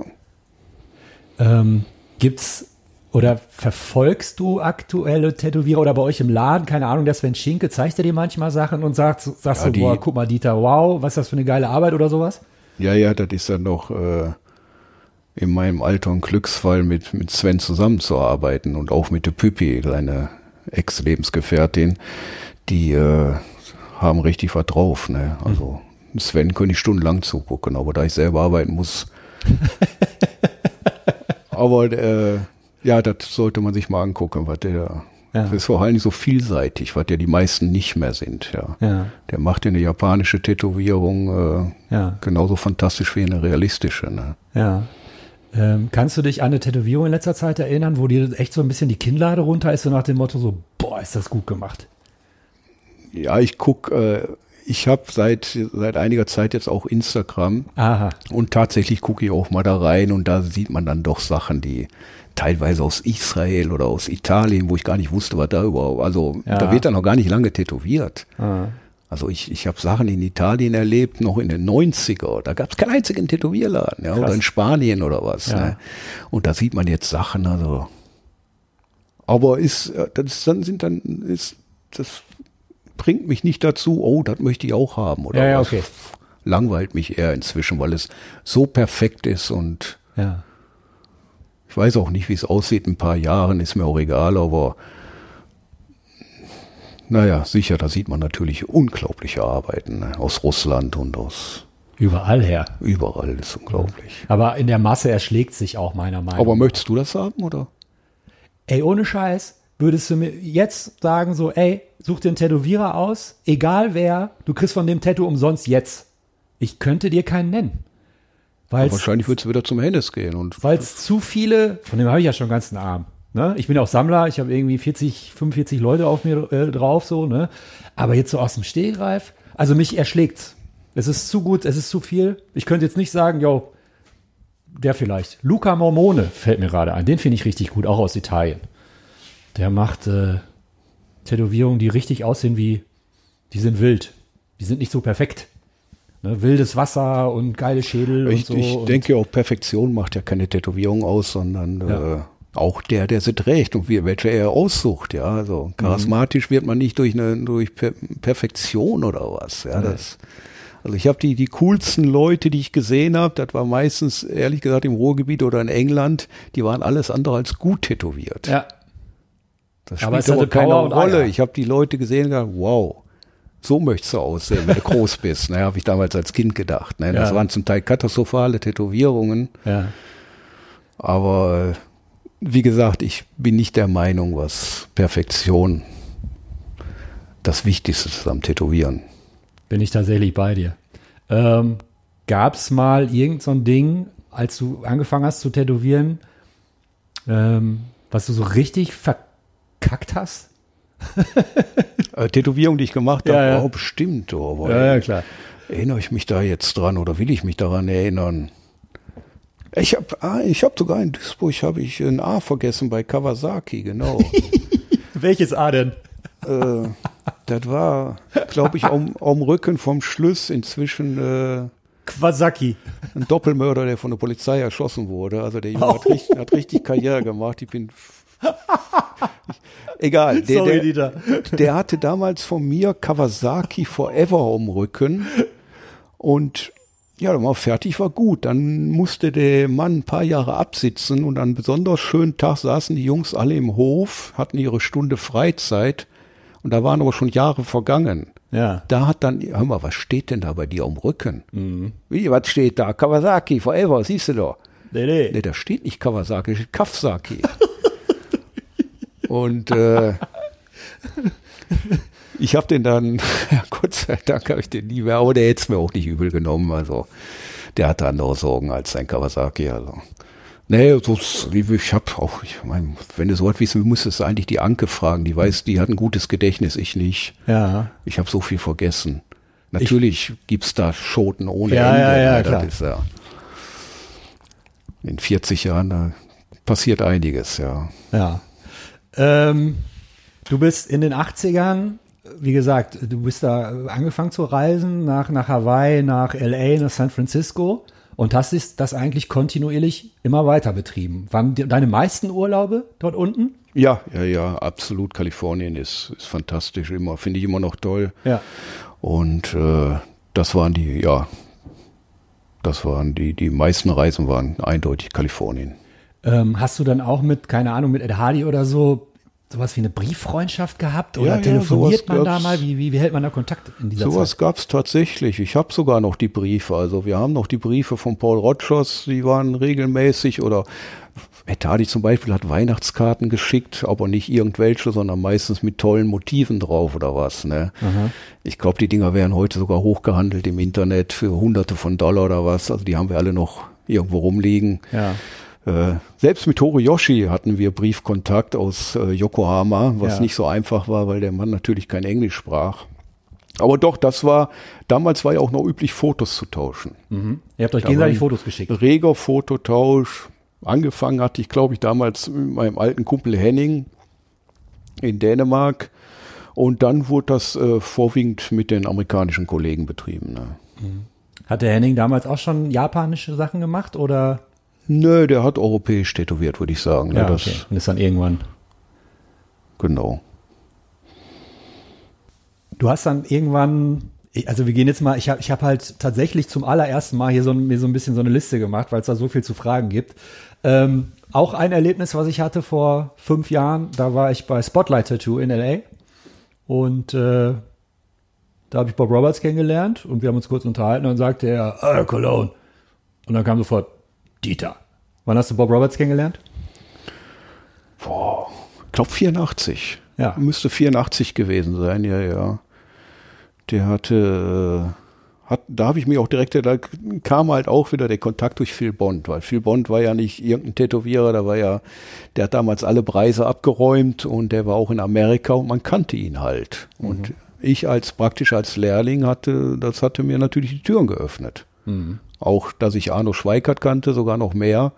Ähm, gibt's oder verfolgst du aktuelle Tätowierer oder bei euch im Laden, keine Ahnung, der Sven Schinke, zeigt er dir manchmal Sachen und sagt, sagst ja, du, boah, guck mal, Dieter, wow, was ist das für eine geile Arbeit oder sowas? Ja, ja, das ist dann noch äh, in meinem Alter ein Glücksfall, mit, mit Sven zusammenzuarbeiten und auch mit der Püppi, seine Ex-Lebensgefährtin, die äh, haben richtig was drauf. Ne? Also Sven könnte ich stundenlang zugucken, aber da ich selber arbeiten muss. [LAUGHS] aber äh, ja, das sollte man sich mal angucken, was der ja. Das ist vor allem so vielseitig, was ja die meisten nicht mehr sind. Ja. ja. Der macht ja eine japanische Tätowierung äh, ja. genauso fantastisch wie eine realistische. Ne? Ja. Ähm, kannst du dich an eine Tätowierung in letzter Zeit erinnern, wo dir echt so ein bisschen die Kinnlade runter ist, so nach dem Motto so, boah, ist das gut gemacht? Ja, ich guck, äh, ich habe seit seit einiger Zeit jetzt auch Instagram. Aha. Und tatsächlich gucke ich auch mal da rein und da sieht man dann doch Sachen, die teilweise aus Israel oder aus Italien, wo ich gar nicht wusste, was da überhaupt. Also ja. da wird dann noch gar nicht lange tätowiert. Aha. Also ich, ich habe Sachen in Italien erlebt, noch in den 90er. Da gab es keinen einzigen Tätowierladen, ja, oder in Spanien oder was. Ja. Ne? Und da sieht man jetzt Sachen, also. Aber ist, äh, das dann sind dann, ist, das bringt mich nicht dazu, oh, das möchte ich auch haben, oder ja, ja, okay. Langweilt mich eher inzwischen, weil es so perfekt ist und ja. Ich weiß auch nicht, wie es aussieht in ein paar Jahren, ist mir auch egal, aber naja, sicher, da sieht man natürlich unglaubliche Arbeiten ne? aus Russland und aus Überall her. Überall ist unglaublich. Aber in der Masse erschlägt sich auch meiner Meinung nach. Aber möchtest du das haben, oder? Ey, ohne Scheiß, würdest du mir jetzt sagen, so, ey, such dir einen Tätowierer aus, egal wer, du kriegst von dem Tattoo umsonst jetzt. Ich könnte dir keinen nennen. Weil's, wahrscheinlich würdest du wieder zum Hennes gehen. Weil es zu viele, von dem habe ich ja schon einen ganzen Arm. Ne? Ich bin auch Sammler, ich habe irgendwie 40, 45 Leute auf mir äh, drauf, so, ne? Aber jetzt so aus dem Stehgreif, also mich erschlägt's. Es ist zu gut, es ist zu viel. Ich könnte jetzt nicht sagen, yo, der vielleicht. Luca Mormone fällt mir gerade ein. Den finde ich richtig gut, auch aus Italien. Der macht äh, Tätowierungen, die richtig aussehen wie, die sind wild. Die sind nicht so perfekt. Ne? Wildes Wasser und geile Schädel ich, und so. Ich denke auch, Perfektion macht ja keine Tätowierung aus, sondern Ja. äh, auch der, der sie trägt und wie, welche er aussucht. Ja, also charismatisch wird man nicht durch eine durch per Perfektion oder was. Ja, Nee. das. Also ich habe die die coolsten Leute, die ich gesehen habe, das war meistens ehrlich gesagt im Ruhrgebiet oder in England, die waren alles andere als gut tätowiert. Ja, Das Aber spielt aber hatte keine Power Rolle. Ich habe die Leute gesehen und gedacht, wow, so möchtest du aussehen, wenn du [LAUGHS] groß bist. Ne, habe ich damals als Kind gedacht. Ne? Das Ja. waren zum Teil katastrophale Tätowierungen. ja. Aber äh, wie gesagt, ich bin nicht der Meinung, was Perfektion das Wichtigste ist am Tätowieren. Bin ich tatsächlich bei dir. Ähm, Gab es mal irgend so ein Ding, als du angefangen hast zu tätowieren, ähm, was du so richtig verkackt hast? [LAUGHS] Äh, Tätowierung, die ich gemacht habe, Ja, ja. oh, bestimmt. oh, Aber klar. erinnere ich mich da jetzt dran oder will ich mich daran erinnern? Ich habe ah, ich hab sogar in Duisburg habe ich ein A vergessen bei Kawasaki, genau. [LAUGHS] Welches A denn? äh, das war, glaube ich, am, am Rücken vom Schluss inzwischen äh, Kwasaki. Ein Doppelmörder, der von der Polizei erschossen wurde. Also der Junge hat, [LAUGHS] richtig, hat richtig Karriere gemacht. Ich bin. Egal. Der, Sorry, der, der hatte damals von mir Kawasaki Forever um Rücken. Und ja, dann war fertig, war gut. Dann musste der Mann ein paar Jahre absitzen und an einem besonders schönen Tag saßen die Jungs alle im Hof, hatten ihre Stunde Freizeit und da waren aber schon Jahre vergangen. Ja. Da hat dann, hör mal, was steht denn da bei dir am Rücken? Wie, was steht da? Kawasaki, forever, siehst du doch. Nee, nee. Nee, da steht nicht Kawasaki, da steht Kawasaki. [LAUGHS] Und äh, ich habe den dann, [LAUGHS] ja, Gott sei Dank habe ich den nie mehr, aber der hätte es mir auch nicht übel genommen. Also der hatte andere Sorgen als sein Kawasaki. Also. Nee, so, ich habe auch, ich mein, wenn du so was wissen müsstest du eigentlich die Anke fragen. Die weiß, die hat ein gutes Gedächtnis, ich nicht. Ja. Ich habe so viel vergessen. Natürlich gibt's da Schoten ohne Ja, Ende. ja, ja, das klar. Ist ja in 40 Jahren da passiert einiges, ja. Ja. Ähm, du bist in den 80ern, wie gesagt, du bist da angefangen zu reisen, nach, nach Hawaii, nach LA, nach San Francisco und hast das eigentlich kontinuierlich immer weiter betrieben. Waren die, deine meisten Urlaube dort unten? Ja, ja, ja, absolut. Kalifornien ist, ist fantastisch immer, finde ich immer noch toll. Ja. Und äh, das waren die, ja, das waren die, die meisten Reisen waren eindeutig Kalifornien. Ähm, hast du dann auch mit, keine Ahnung, mit Ed Hardy oder so sowas wie eine Brieffreundschaft gehabt? Oder Ja, ja, telefoniert sowas man da mal? Wie, wie, wie hält man da Kontakt in dieser Sowas Zeit? gab's tatsächlich. Ich habe sogar noch die Briefe. Also wir haben noch die Briefe von Paul Rogers, die waren regelmäßig oder Etadi zum Beispiel hat Weihnachtskarten geschickt, aber nicht irgendwelche, sondern meistens mit tollen Motiven drauf oder was. Ne? Ich glaube, die Dinger werden heute sogar hochgehandelt im Internet für Hunderte von Dollar oder was. Also die haben wir alle noch irgendwo rumliegen. Ja. Äh, selbst mit Horiyoshi hatten wir Briefkontakt aus äh, Yokohama, was Ja. nicht so einfach war, weil der Mann natürlich kein Englisch sprach. Aber doch, das war, damals war ja auch noch üblich, Fotos zu tauschen. Ihr habt euch Da gegenseitig Fotos geschickt. Reger Fototausch. Angefangen hatte ich, glaube ich, damals mit meinem alten Kumpel Henning in Dänemark. Und dann wurde das äh, vorwiegend mit den amerikanischen Kollegen betrieben. Ne? Hat der Henning damals auch schon japanische Sachen gemacht oder? Nö, der hat europäisch tätowiert, würde ich sagen. ne? das, okay. Und ist dann irgendwann. Genau. Du hast dann irgendwann, also wir gehen jetzt mal, ich habe ich hab halt tatsächlich zum allerersten Mal hier so, ein- mir so ein bisschen so eine Liste gemacht, weil es da so viel zu fragen gibt. Ähm, auch ein Erlebnis, was ich hatte vor fünf Jahren, da war ich bei Spotlight Tattoo in LA und äh, da habe ich Bob Roberts kennengelernt und wir haben uns kurz unterhalten und dann sagte er, ah, Cologne. Und dann kam sofort Dieter. Wann hast du Bob Roberts kennengelernt? Boah, ich glaube 84. Ja. Müsste 84 gewesen sein, ja, ja. Der hatte, äh, hat, da habe ich mich auch direkt, da kam halt auch wieder der Kontakt durch Phil Bond, weil Phil Bond war ja nicht irgendein Tätowierer, da war ja, der hat damals alle Preise abgeräumt und der war auch in Amerika und man kannte ihn halt. Und ich als praktisch als Lehrling hatte, das hatte mir natürlich die Türen geöffnet. Auch, dass ich Arno Schweikert kannte, sogar noch mehr,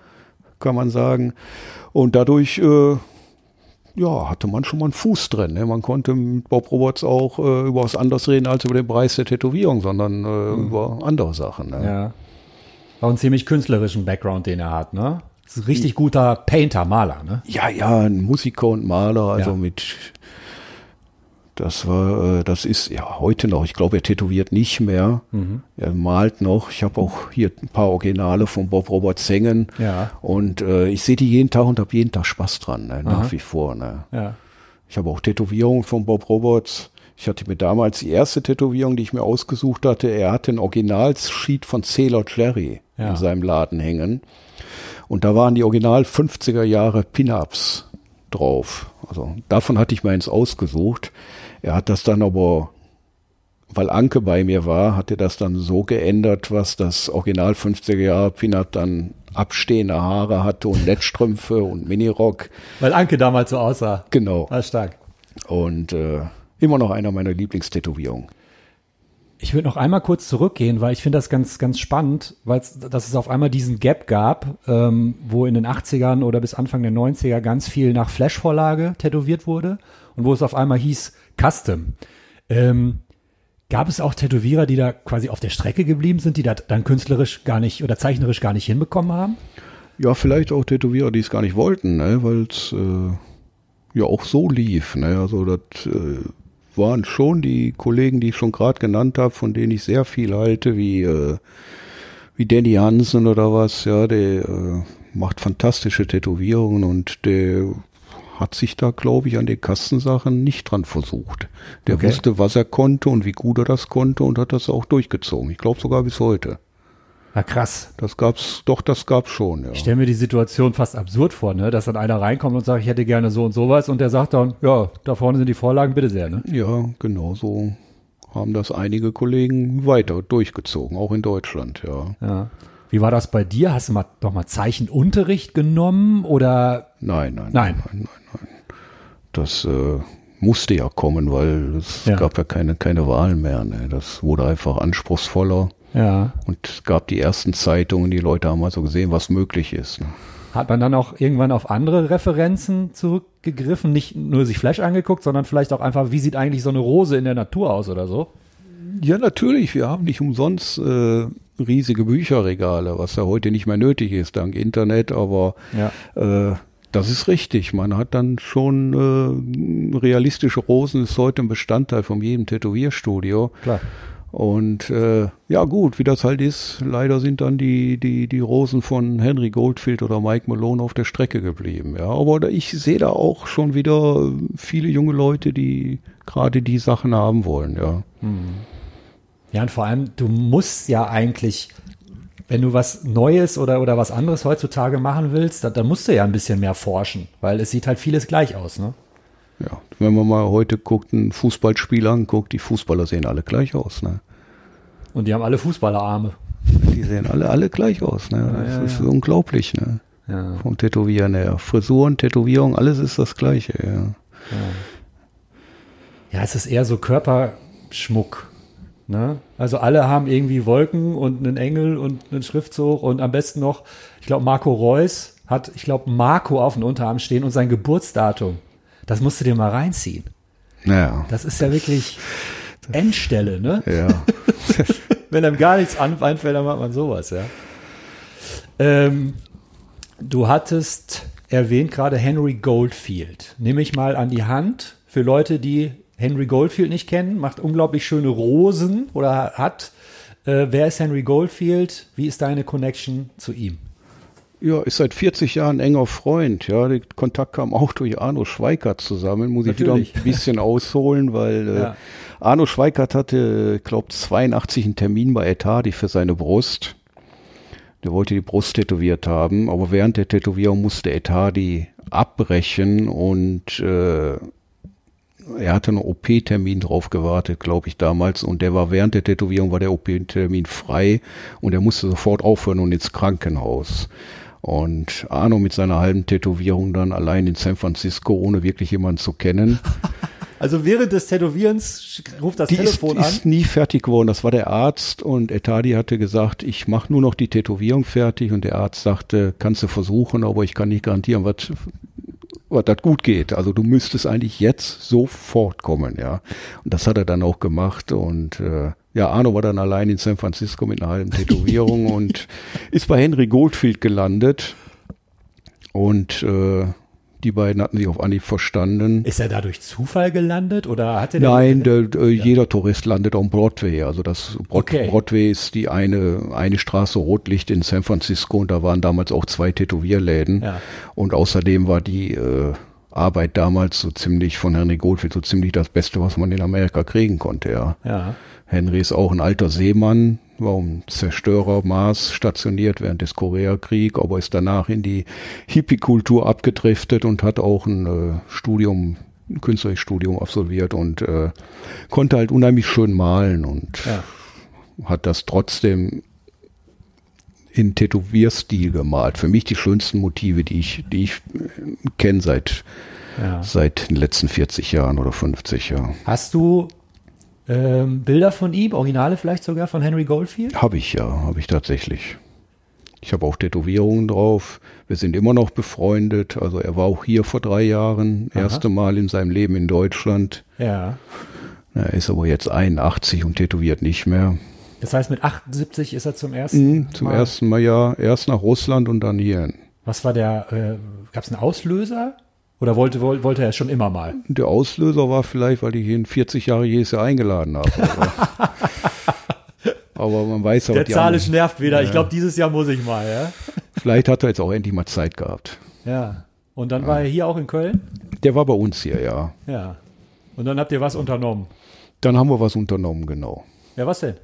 kann man sagen. Und dadurch, äh, ja, hatte man schon mal einen Fuß drin. Ne? Man konnte mit Bob Roberts auch äh, über was anderes reden als über den Preis der Tätowierung, sondern äh, über andere Sachen. Ne? Ja. Auch einen ziemlich künstlerischen Background, den er hat, ne? Das ist ein richtig guter Painter, Maler, ne? Ja, ja, ein Musiker und Maler, also Ja. mit das war, äh, das ist ja heute noch. Ich glaube, er tätowiert nicht mehr. Mhm. Er malt noch. Ich habe auch hier ein paar Originale von Bob Roberts hängen. Ja. Und äh, ich sehe die jeden Tag und habe jeden Tag Spaß dran, ne? nach Aha. wie vor. Ne? Ja. Ich habe auch Tätowierungen von Bob Roberts. Ich hatte mir damals die erste Tätowierung, die ich mir ausgesucht hatte. Er hatte ein Originalsheet von Sailor Jerry Ja. in seinem Laden hängen. Und da waren die Original 50er Jahre Pin-Ups drauf. Also davon hatte ich mir eins ausgesucht. Er hat das dann aber, weil Anke bei mir war, hat er das dann so geändert, was das Original 50er Jahre Pin-Up dann abstehende Haare hatte und Netzstrümpfe und Minirock. Weil Anke damals so aussah. Genau. War stark. Und äh, immer noch einer meiner Lieblingstätowierungen. Ich würde noch einmal kurz zurückgehen, weil ich finde das ganz, ganz spannend, weil es, dass es auf einmal diesen Gap gab, ähm, wo in den 80ern oder bis Anfang der 90er ganz viel nach Flash-Vorlage tätowiert wurde und wo es auf einmal hieß Custom. Ähm, Gab es auch Tätowierer, die da quasi auf der Strecke geblieben sind, die das dann künstlerisch gar nicht oder zeichnerisch gar nicht hinbekommen haben? Ja, vielleicht auch Tätowierer, die es gar nicht wollten, ne? weil es äh, ja auch so lief. Ne? Also das äh, waren schon die Kollegen, die ich schon gerade genannt habe, von denen ich sehr viel halte, wie äh, wie Danny Hansen oder was. Ja, der äh, macht fantastische Tätowierungen und der hat sich da, glaube ich, an den Kastensachen nicht dran versucht. Der Okay. wusste, was er konnte und wie gut er das konnte und hat das auch durchgezogen. Ich glaube sogar bis heute. Ja, krass. Das gab's, doch, das gab's schon, ja. Ich stelle mir die Situation fast absurd vor, ne? dass dann einer reinkommt und sagt, ich hätte gerne so und sowas und der sagt dann, ja, da vorne sind die Vorlagen, bitte sehr. Ne? Ja, genau so haben das einige Kollegen weiter durchgezogen, auch in Deutschland, ja. Ja. Wie war das bei dir? Hast du mal doch mal Zeichenunterricht genommen oder Nein, nein, Nein. nein, nein, nein. Das äh, musste ja kommen, weil es Ja. gab ja keine, keine Wahl mehr. Ne? Das wurde einfach anspruchsvoller. ja. Und es gab die ersten Zeitungen, die Leute haben also gesehen, was möglich ist. Ne? Hat man dann auch irgendwann auf andere Referenzen zurückgegriffen, nicht nur sich Flash angeguckt, sondern vielleicht auch einfach, wie sieht eigentlich so eine Rose in der Natur aus oder so? Ja, natürlich. Wir haben nicht umsonst äh, riesige Bücherregale, was ja heute nicht mehr nötig ist, dank Internet, aber Ja. äh, das ist richtig. Man hat dann schon äh, realistische Rosen, ist heute ein Bestandteil von jedem Tätowierstudio. Klar. Und äh, ja gut, wie das halt ist, leider sind dann die, die, die Rosen von Henry Goldfield oder Mike Malone auf der Strecke geblieben. Ja, aber ich sehe da auch schon wieder viele junge Leute, die gerade die Sachen haben wollen, ja. Ja, und vor allem, du musst ja eigentlich, wenn du was Neues oder, oder was anderes heutzutage machen willst, dann, dann musst du ja ein bisschen mehr forschen, weil es sieht halt vieles gleich aus, ne? Ja, wenn man mal heute guckt, ein Fußballspiel anguckt, die Fußballer sehen alle gleich aus, ne? Und die haben alle Fußballerarme. Die sehen alle, alle gleich aus, ne? Das ja, ist ja. unglaublich, ne? Ja. Vom Tätowieren her. Frisuren, Tätowierung, alles ist das Gleiche, ja. Ja, es ist eher so Körperschmuck. Ne? Also alle haben irgendwie Wolken und einen Engel und einen Schriftzug und am besten noch, ich glaube, Marco Reus hat, ich glaube, Marco auf dem Unterarm stehen und sein Geburtsdatum. Das musst du dir mal reinziehen. Naja, Das ist ja wirklich Endstelle, ne? ja. [LAUGHS] Wenn einem gar nichts einfällt, dann macht man sowas, ja. Ähm, du hattest erwähnt gerade Henry Goldfield. Nehme ich mal an die Hand für Leute, die Henry Goldfield nicht kennen. Macht unglaublich schöne Rosen oder hat. Äh, wer ist Henry Goldfield? Wie ist deine Connection zu ihm? Ja, ist seit 40 Jahren enger Freund. Ja, der Kontakt kam auch durch Arno Schweikart zusammen. Muss ich wieder Natürlich. ein bisschen ausholen, weil äh, Ja. Arno Schweikart hatte, glaube 82 einen Termin bei Etadi für seine Brust. Der wollte die Brust tätowiert haben, aber während der Tätowierung musste Etadi abbrechen und äh, er hatte einen OP-Termin drauf gewartet, glaube ich, damals. Und der war während der Tätowierung, war der OP-Termin frei und er musste sofort aufhören und ins Krankenhaus. Und Arno mit seiner halben Tätowierung dann allein in San Francisco, ohne wirklich jemanden zu kennen. [LAUGHS] Also während des Tätowierens ruft das Die ist, Telefon die an. ist nie fertig geworden. Das war der Arzt und Etadi hatte gesagt, ich mache nur noch die Tätowierung fertig und der Arzt sagte, kannst du versuchen, aber ich kann nicht garantieren, was was das gut geht. Also du müsstest eigentlich jetzt sofort kommen, ja. Und das hat er dann auch gemacht und äh, ja, Arno war dann allein in San Francisco mit einer halben Tätowierung [LAUGHS] und ist bei Henry Goldfield gelandet und äh, die beiden hatten sich auf Anhieb verstanden. Ist er da durch Zufall gelandet oder hatte der Nein, der, äh, jeder Tourist landet am Broadway. Also das Broad Okay. Broadway ist die eine, eine Straße Rotlicht in San Francisco und da waren damals auch zwei Tätowierläden. Ja. Und außerdem war die äh, Arbeit damals so ziemlich von Henry Goldfield so ziemlich das Beste, was man in Amerika kriegen konnte, ja. Ja. Henry ist auch ein alter Seemann, war um Zerstörer Mars stationiert während des Koreakriegs, aber ist danach in die Hippie-Kultur abgedriftet und hat auch ein äh, Studium, ein künstlerisches Studium absolviert und äh, konnte halt unheimlich schön malen und Ja. hat das trotzdem in Tätowierstil gemalt. Für mich die schönsten Motive, die ich, die ich äh, kenne seit, ja. seit den letzten 40 Jahren oder 50 Jahren. Hast du ähm, Bilder von ihm, Originale vielleicht sogar von Henry Goldfield? Habe ich ja, habe ich tatsächlich. Ich habe auch Tätowierungen drauf. Wir sind immer noch befreundet. Also er war auch hier vor drei Jahren, Aha. erste Mal in seinem Leben in Deutschland. Ja. Er ist aber jetzt 81 und tätowiert nicht mehr. Das heißt, mit 78 ist er zum ersten Mhm, zum ersten Mal ja, erst nach Russland und dann hier. Was war der, äh, gab es einen Auslöser? Oder wollte, wollte, er schon immer mal? Der Auslöser war vielleicht, weil ich ihn 40 Jahre Jahr eingeladen habe. Aber, [LAUGHS] aber man weiß aber, Der die Zahlisch nervt wieder. Ich Ja. glaube, dieses Jahr muss ich mal, ja? vielleicht hat er jetzt auch endlich mal Zeit gehabt. Ja. Und dann war er hier auch in Köln? Der war bei uns hier, ja. Ja. Und dann habt ihr was unternommen. Dann haben wir was unternommen, genau. Ja, was denn?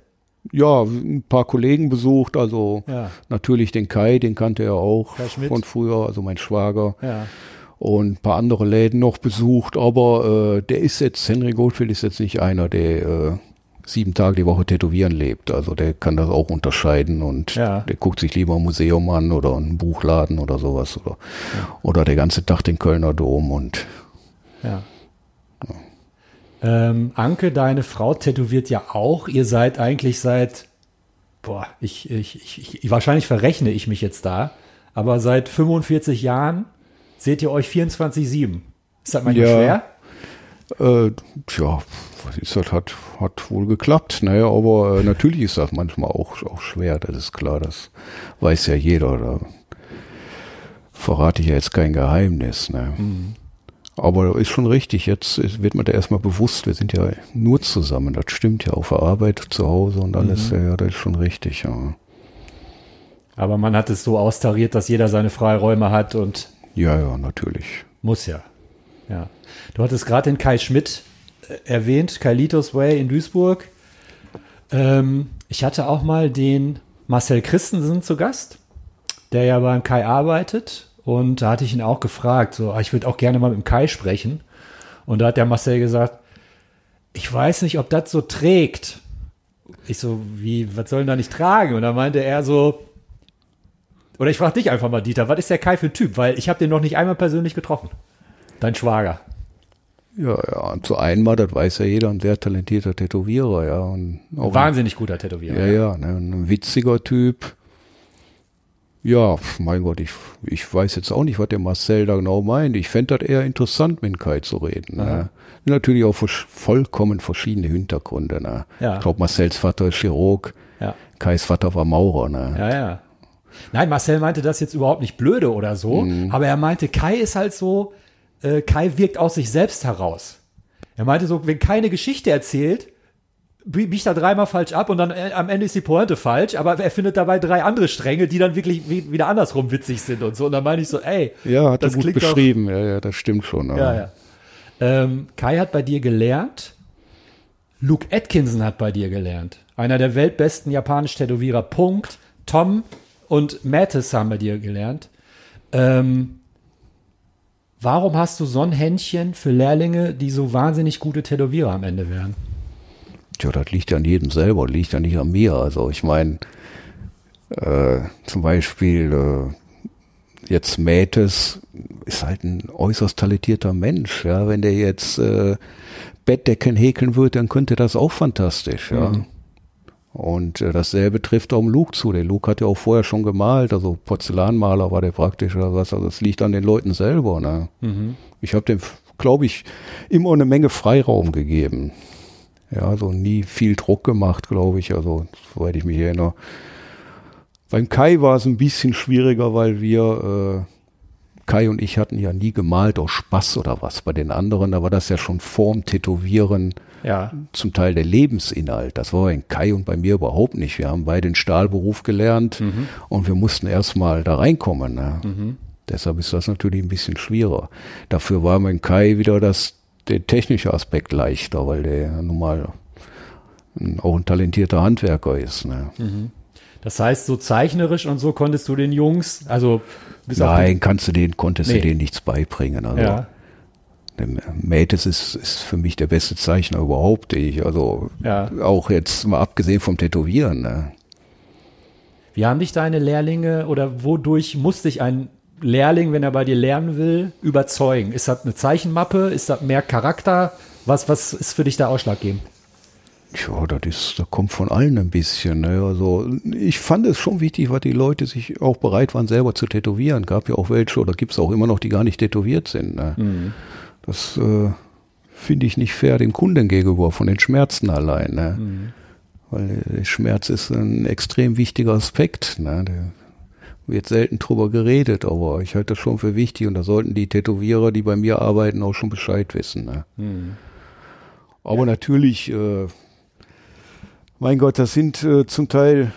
Ja, ein paar Kollegen besucht, also Ja. natürlich den Kai, den kannte er auch von früher, also mein Schwager. Ja. Und ein paar andere Läden noch besucht, aber äh, der ist jetzt, Henry Goldfield ist jetzt nicht einer, der äh, sieben Tage die Woche tätowieren lebt. Also der kann das auch unterscheiden und Ja. der guckt sich lieber ein Museum an oder einen Buchladen oder sowas oder, oder der ganze Tag den Kölner Dom und Ja. Ähm, Anke, deine Frau tätowiert ja auch. Ihr seid eigentlich seit, boah, ich, ich, ich, ich wahrscheinlich verrechne ich mich jetzt da, aber seit 45 Jahren seht ihr euch 24-7. Ist das manchmal Ja. schwer? Äh, tja, was ist das? Hat, hat wohl geklappt. Naja, aber äh, natürlich ist das manchmal auch, auch schwer, das ist klar, das weiß ja jeder. Da verrate ich ja jetzt kein Geheimnis. Ne? Aber ist schon richtig, jetzt wird mir da erstmal bewusst, wir sind ja nur zusammen, das stimmt ja, auf der Arbeit, zu Hause und alles, ja, ja, das ist schon richtig, ja. Aber man hat es so austariert, dass jeder seine Freiräume hat und Ja, ja, natürlich. muss ja. Ja. Du hattest gerade den Kai Schmidt äh, erwähnt, Kailitos Way in Duisburg. Ähm, ich hatte auch mal den Marcel Christensen zu Gast, der ja beim Kai arbeitet. Und da hatte ich ihn auch gefragt, so, ah, ich würde auch gerne mal mit dem Kai sprechen. Und da hat der Marcel gesagt, ich weiß nicht, ob das so trägt. Ich so, wie, was soll denn da nicht tragen? Und da meinte er so, oder ich frage dich einfach mal, Dieter, was ist der Kai für ein Typ? Weil ich habe den noch nicht einmal persönlich getroffen. Dein Schwager. Ja, ja, und zu einmal, das weiß ja jeder, ein sehr talentierter Tätowierer, ja. Und auch ein- Wahnsinnig guter Tätowierer. Ja, ja, ne, ein witziger Typ. Ja, mein Gott, ich, ich weiß jetzt auch nicht, was der Marcel da genau meint. Ich fände das eher interessant, mit Kai zu reden. Ne. Natürlich auch vollkommen verschiedene Hintergründe. Ne. Ja. Ich glaube, Marcels Vater ist Chirurg, Ja. Kais Vater war Maurer. Ne. Ja, ja. Nein, Marcel meinte das jetzt überhaupt nicht blöde oder so, Mhm. aber er meinte, Kai ist halt so, äh, Kai wirkt aus sich selbst heraus. Er meinte so, wenn Kai eine Geschichte erzählt, biegt er dreimal falsch ab und dann äh, am Ende ist die Pointe falsch, aber er findet dabei drei andere Stränge, die dann wirklich wie, wieder andersrum witzig sind und so. Und dann meine ich so, ey, Ja, hat er das gut klingt doch- beschrieben. Ja, ja, das stimmt schon. Ja, ja. Ähm, Kai hat bei dir gelernt. Luke Atkinson hat bei dir gelernt. Einer der weltbesten japanischen Tätowierer. Punkt. Tom und Mattis haben bei dir gelernt. Ähm, warum hast du so ein Händchen für Lehrlinge, die so wahnsinnig gute Tätowierer am Ende werden? Tja, das liegt ja an jedem selber, liegt ja nicht an mir. Also ich meine, äh, zum Beispiel äh, jetzt Mätes ist halt ein äußerst talentierter Mensch. Ja, wenn der jetzt äh, Bettdecken häkeln würde, dann könnte das auch fantastisch. Ja. Und äh, dasselbe trifft auch dem Luke zu. Der Luke hat ja auch vorher schon gemalt, also Porzellanmaler war der praktisch oder was. Also es liegt an den Leuten selber. Ne? Ich habe dem, glaube ich, immer eine Menge Freiraum gegeben. Ja, also nie viel Druck gemacht, glaube ich. Also, soweit ich mich erinnere. Beim Kai war es ein bisschen schwieriger, weil wir, äh, Kai und ich hatten ja nie gemalt aus Spaß oder was. Bei den anderen, da war das ja schon vorm Tätowieren Ja. zum Teil der Lebensinhalt. Das war bei Kai und bei mir überhaupt nicht. Wir haben beide den Stahlberuf gelernt und wir mussten erstmal da reinkommen. Ne? Deshalb ist das natürlich ein bisschen schwieriger. Dafür war mein Kai wieder das, der technische Aspekt leichter, weil der ja nun mal auch ein talentierter Handwerker ist. Ne? Das heißt, so zeichnerisch und so konntest du den Jungs, also Nein, kannst du den, konntest Nee. du denen nichts beibringen. Also, ja, Der Mates ist, ist für mich der beste Zeichner überhaupt. Ich, also Ja. auch jetzt mal abgesehen vom Tätowieren. Ne? Wie haben dich deine Lehrlinge oder wodurch muss dich ein Lehrling, wenn er bei dir lernen will, überzeugen? Ist das eine Zeichenmappe? Ist das mehr Charakter? Was, was ist für dich da ausschlaggebend? Ja, das ist, da kommt von allen ein bisschen. Ne? Also ich fand es schon wichtig, weil die Leute sich auch bereit waren, selber zu tätowieren. Gab ja auch welche oder gibt es auch immer noch, die gar nicht tätowiert sind. Ne? Das äh, finde ich nicht fair dem Kunden gegenüber von den Schmerzen allein. Ne? Mhm. Weil der Schmerz ist ein extrem wichtiger Aspekt. Ne? Der wird selten drüber geredet, aber ich halte das schon für wichtig und da sollten die Tätowierer, die bei mir arbeiten, auch schon Bescheid wissen. Ne? Mhm. Aber ja. natürlich, äh, mein Gott, das sind äh, zum Teil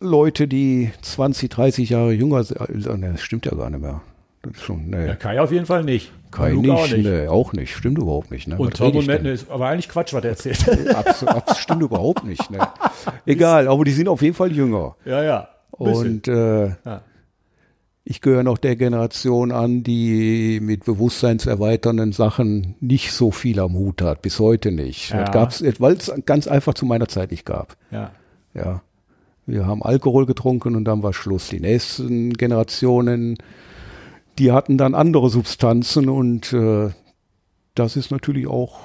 Leute, die 20, 30 Jahre jünger sind. Äh, ne, das stimmt ja gar nicht mehr. Das ist schon, nee. Ja, Kai auf jeden Fall nicht. Kai nicht, auch nicht. Nee, auch nicht. Stimmt überhaupt nicht. Ne? Und Tom und Matt ist aber eigentlich Quatsch, was er erzählt. Abs, abs, stimmt überhaupt nicht. Ne? [LAUGHS] Egal, aber die sind auf jeden Fall jünger. Ja, ja. Und äh, ja. ich gehöre noch der Generation an, die mit bewusstseinserweiternden Sachen nicht so viel am Hut hat, bis heute nicht. Ja. weil es ganz einfach zu meiner Zeit nicht gab. Ja. Ja. Wir haben Alkohol getrunken und dann war Schluss. Die nächsten Generationen, die hatten dann andere Substanzen und äh, das ist natürlich auch,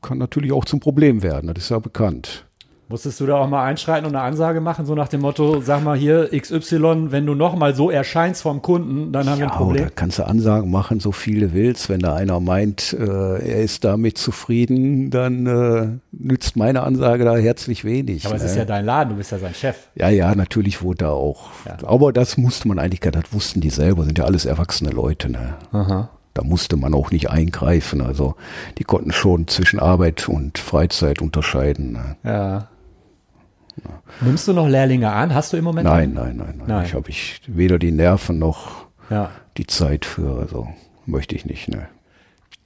kann natürlich auch zum Problem werden. Das ist ja bekannt. Musstest du da auch mal einschreiten und eine Ansage machen, so nach dem Motto, sag mal hier XY, wenn du noch mal so erscheinst vom Kunden, dann haben ja, wir ein Problem. Da kannst du Ansagen machen, so viele willst. Wenn da einer meint, äh, er ist damit zufrieden, dann äh, nützt meine Ansage da herzlich wenig. Aber ne? es ist ja dein Laden, du bist ja sein Chef. Ja, ja, natürlich wurde da auch. Ja. Aber das musste man eigentlich, das wussten die selber, sind ja alles erwachsene Leute. Ne? Aha. Da musste man auch nicht eingreifen. Also die konnten schon zwischen Arbeit und Freizeit unterscheiden. Ne? Ja. Nimmst du noch Lehrlinge an? Hast du im Moment? Nein, nein, nein, nein. nein. Ich habe ich weder die Nerven noch ja. die Zeit für. Also möchte ich nicht. Ne.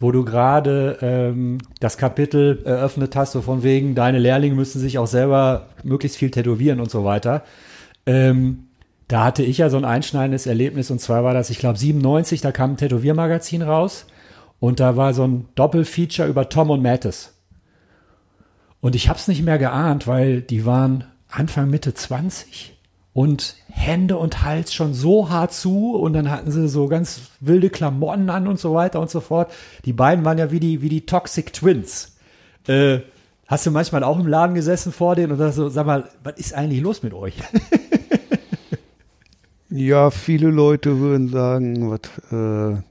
Wo du gerade ähm, das Kapitel eröffnet hast, so von wegen, deine Lehrlinge müssen sich auch selber möglichst viel tätowieren und so weiter. Ähm, da hatte ich ja so ein einschneidendes Erlebnis und zwar war das, ich glaube, 97, da kam ein Tätowiermagazin raus und da war so ein Doppelfeature über Tom und Mattis. Und ich habe es nicht mehr geahnt, weil die waren Anfang, Mitte 20 und Hände und Hals schon so hart zu und dann hatten sie so ganz wilde Klamotten an und so weiter und so fort. Die beiden waren ja wie die, wie die Toxic Twins. Äh, hast du manchmal auch im Laden gesessen vor denen und da so, sag mal, was ist eigentlich los mit euch? [LAUGHS] ja, viele Leute würden sagen, was, äh,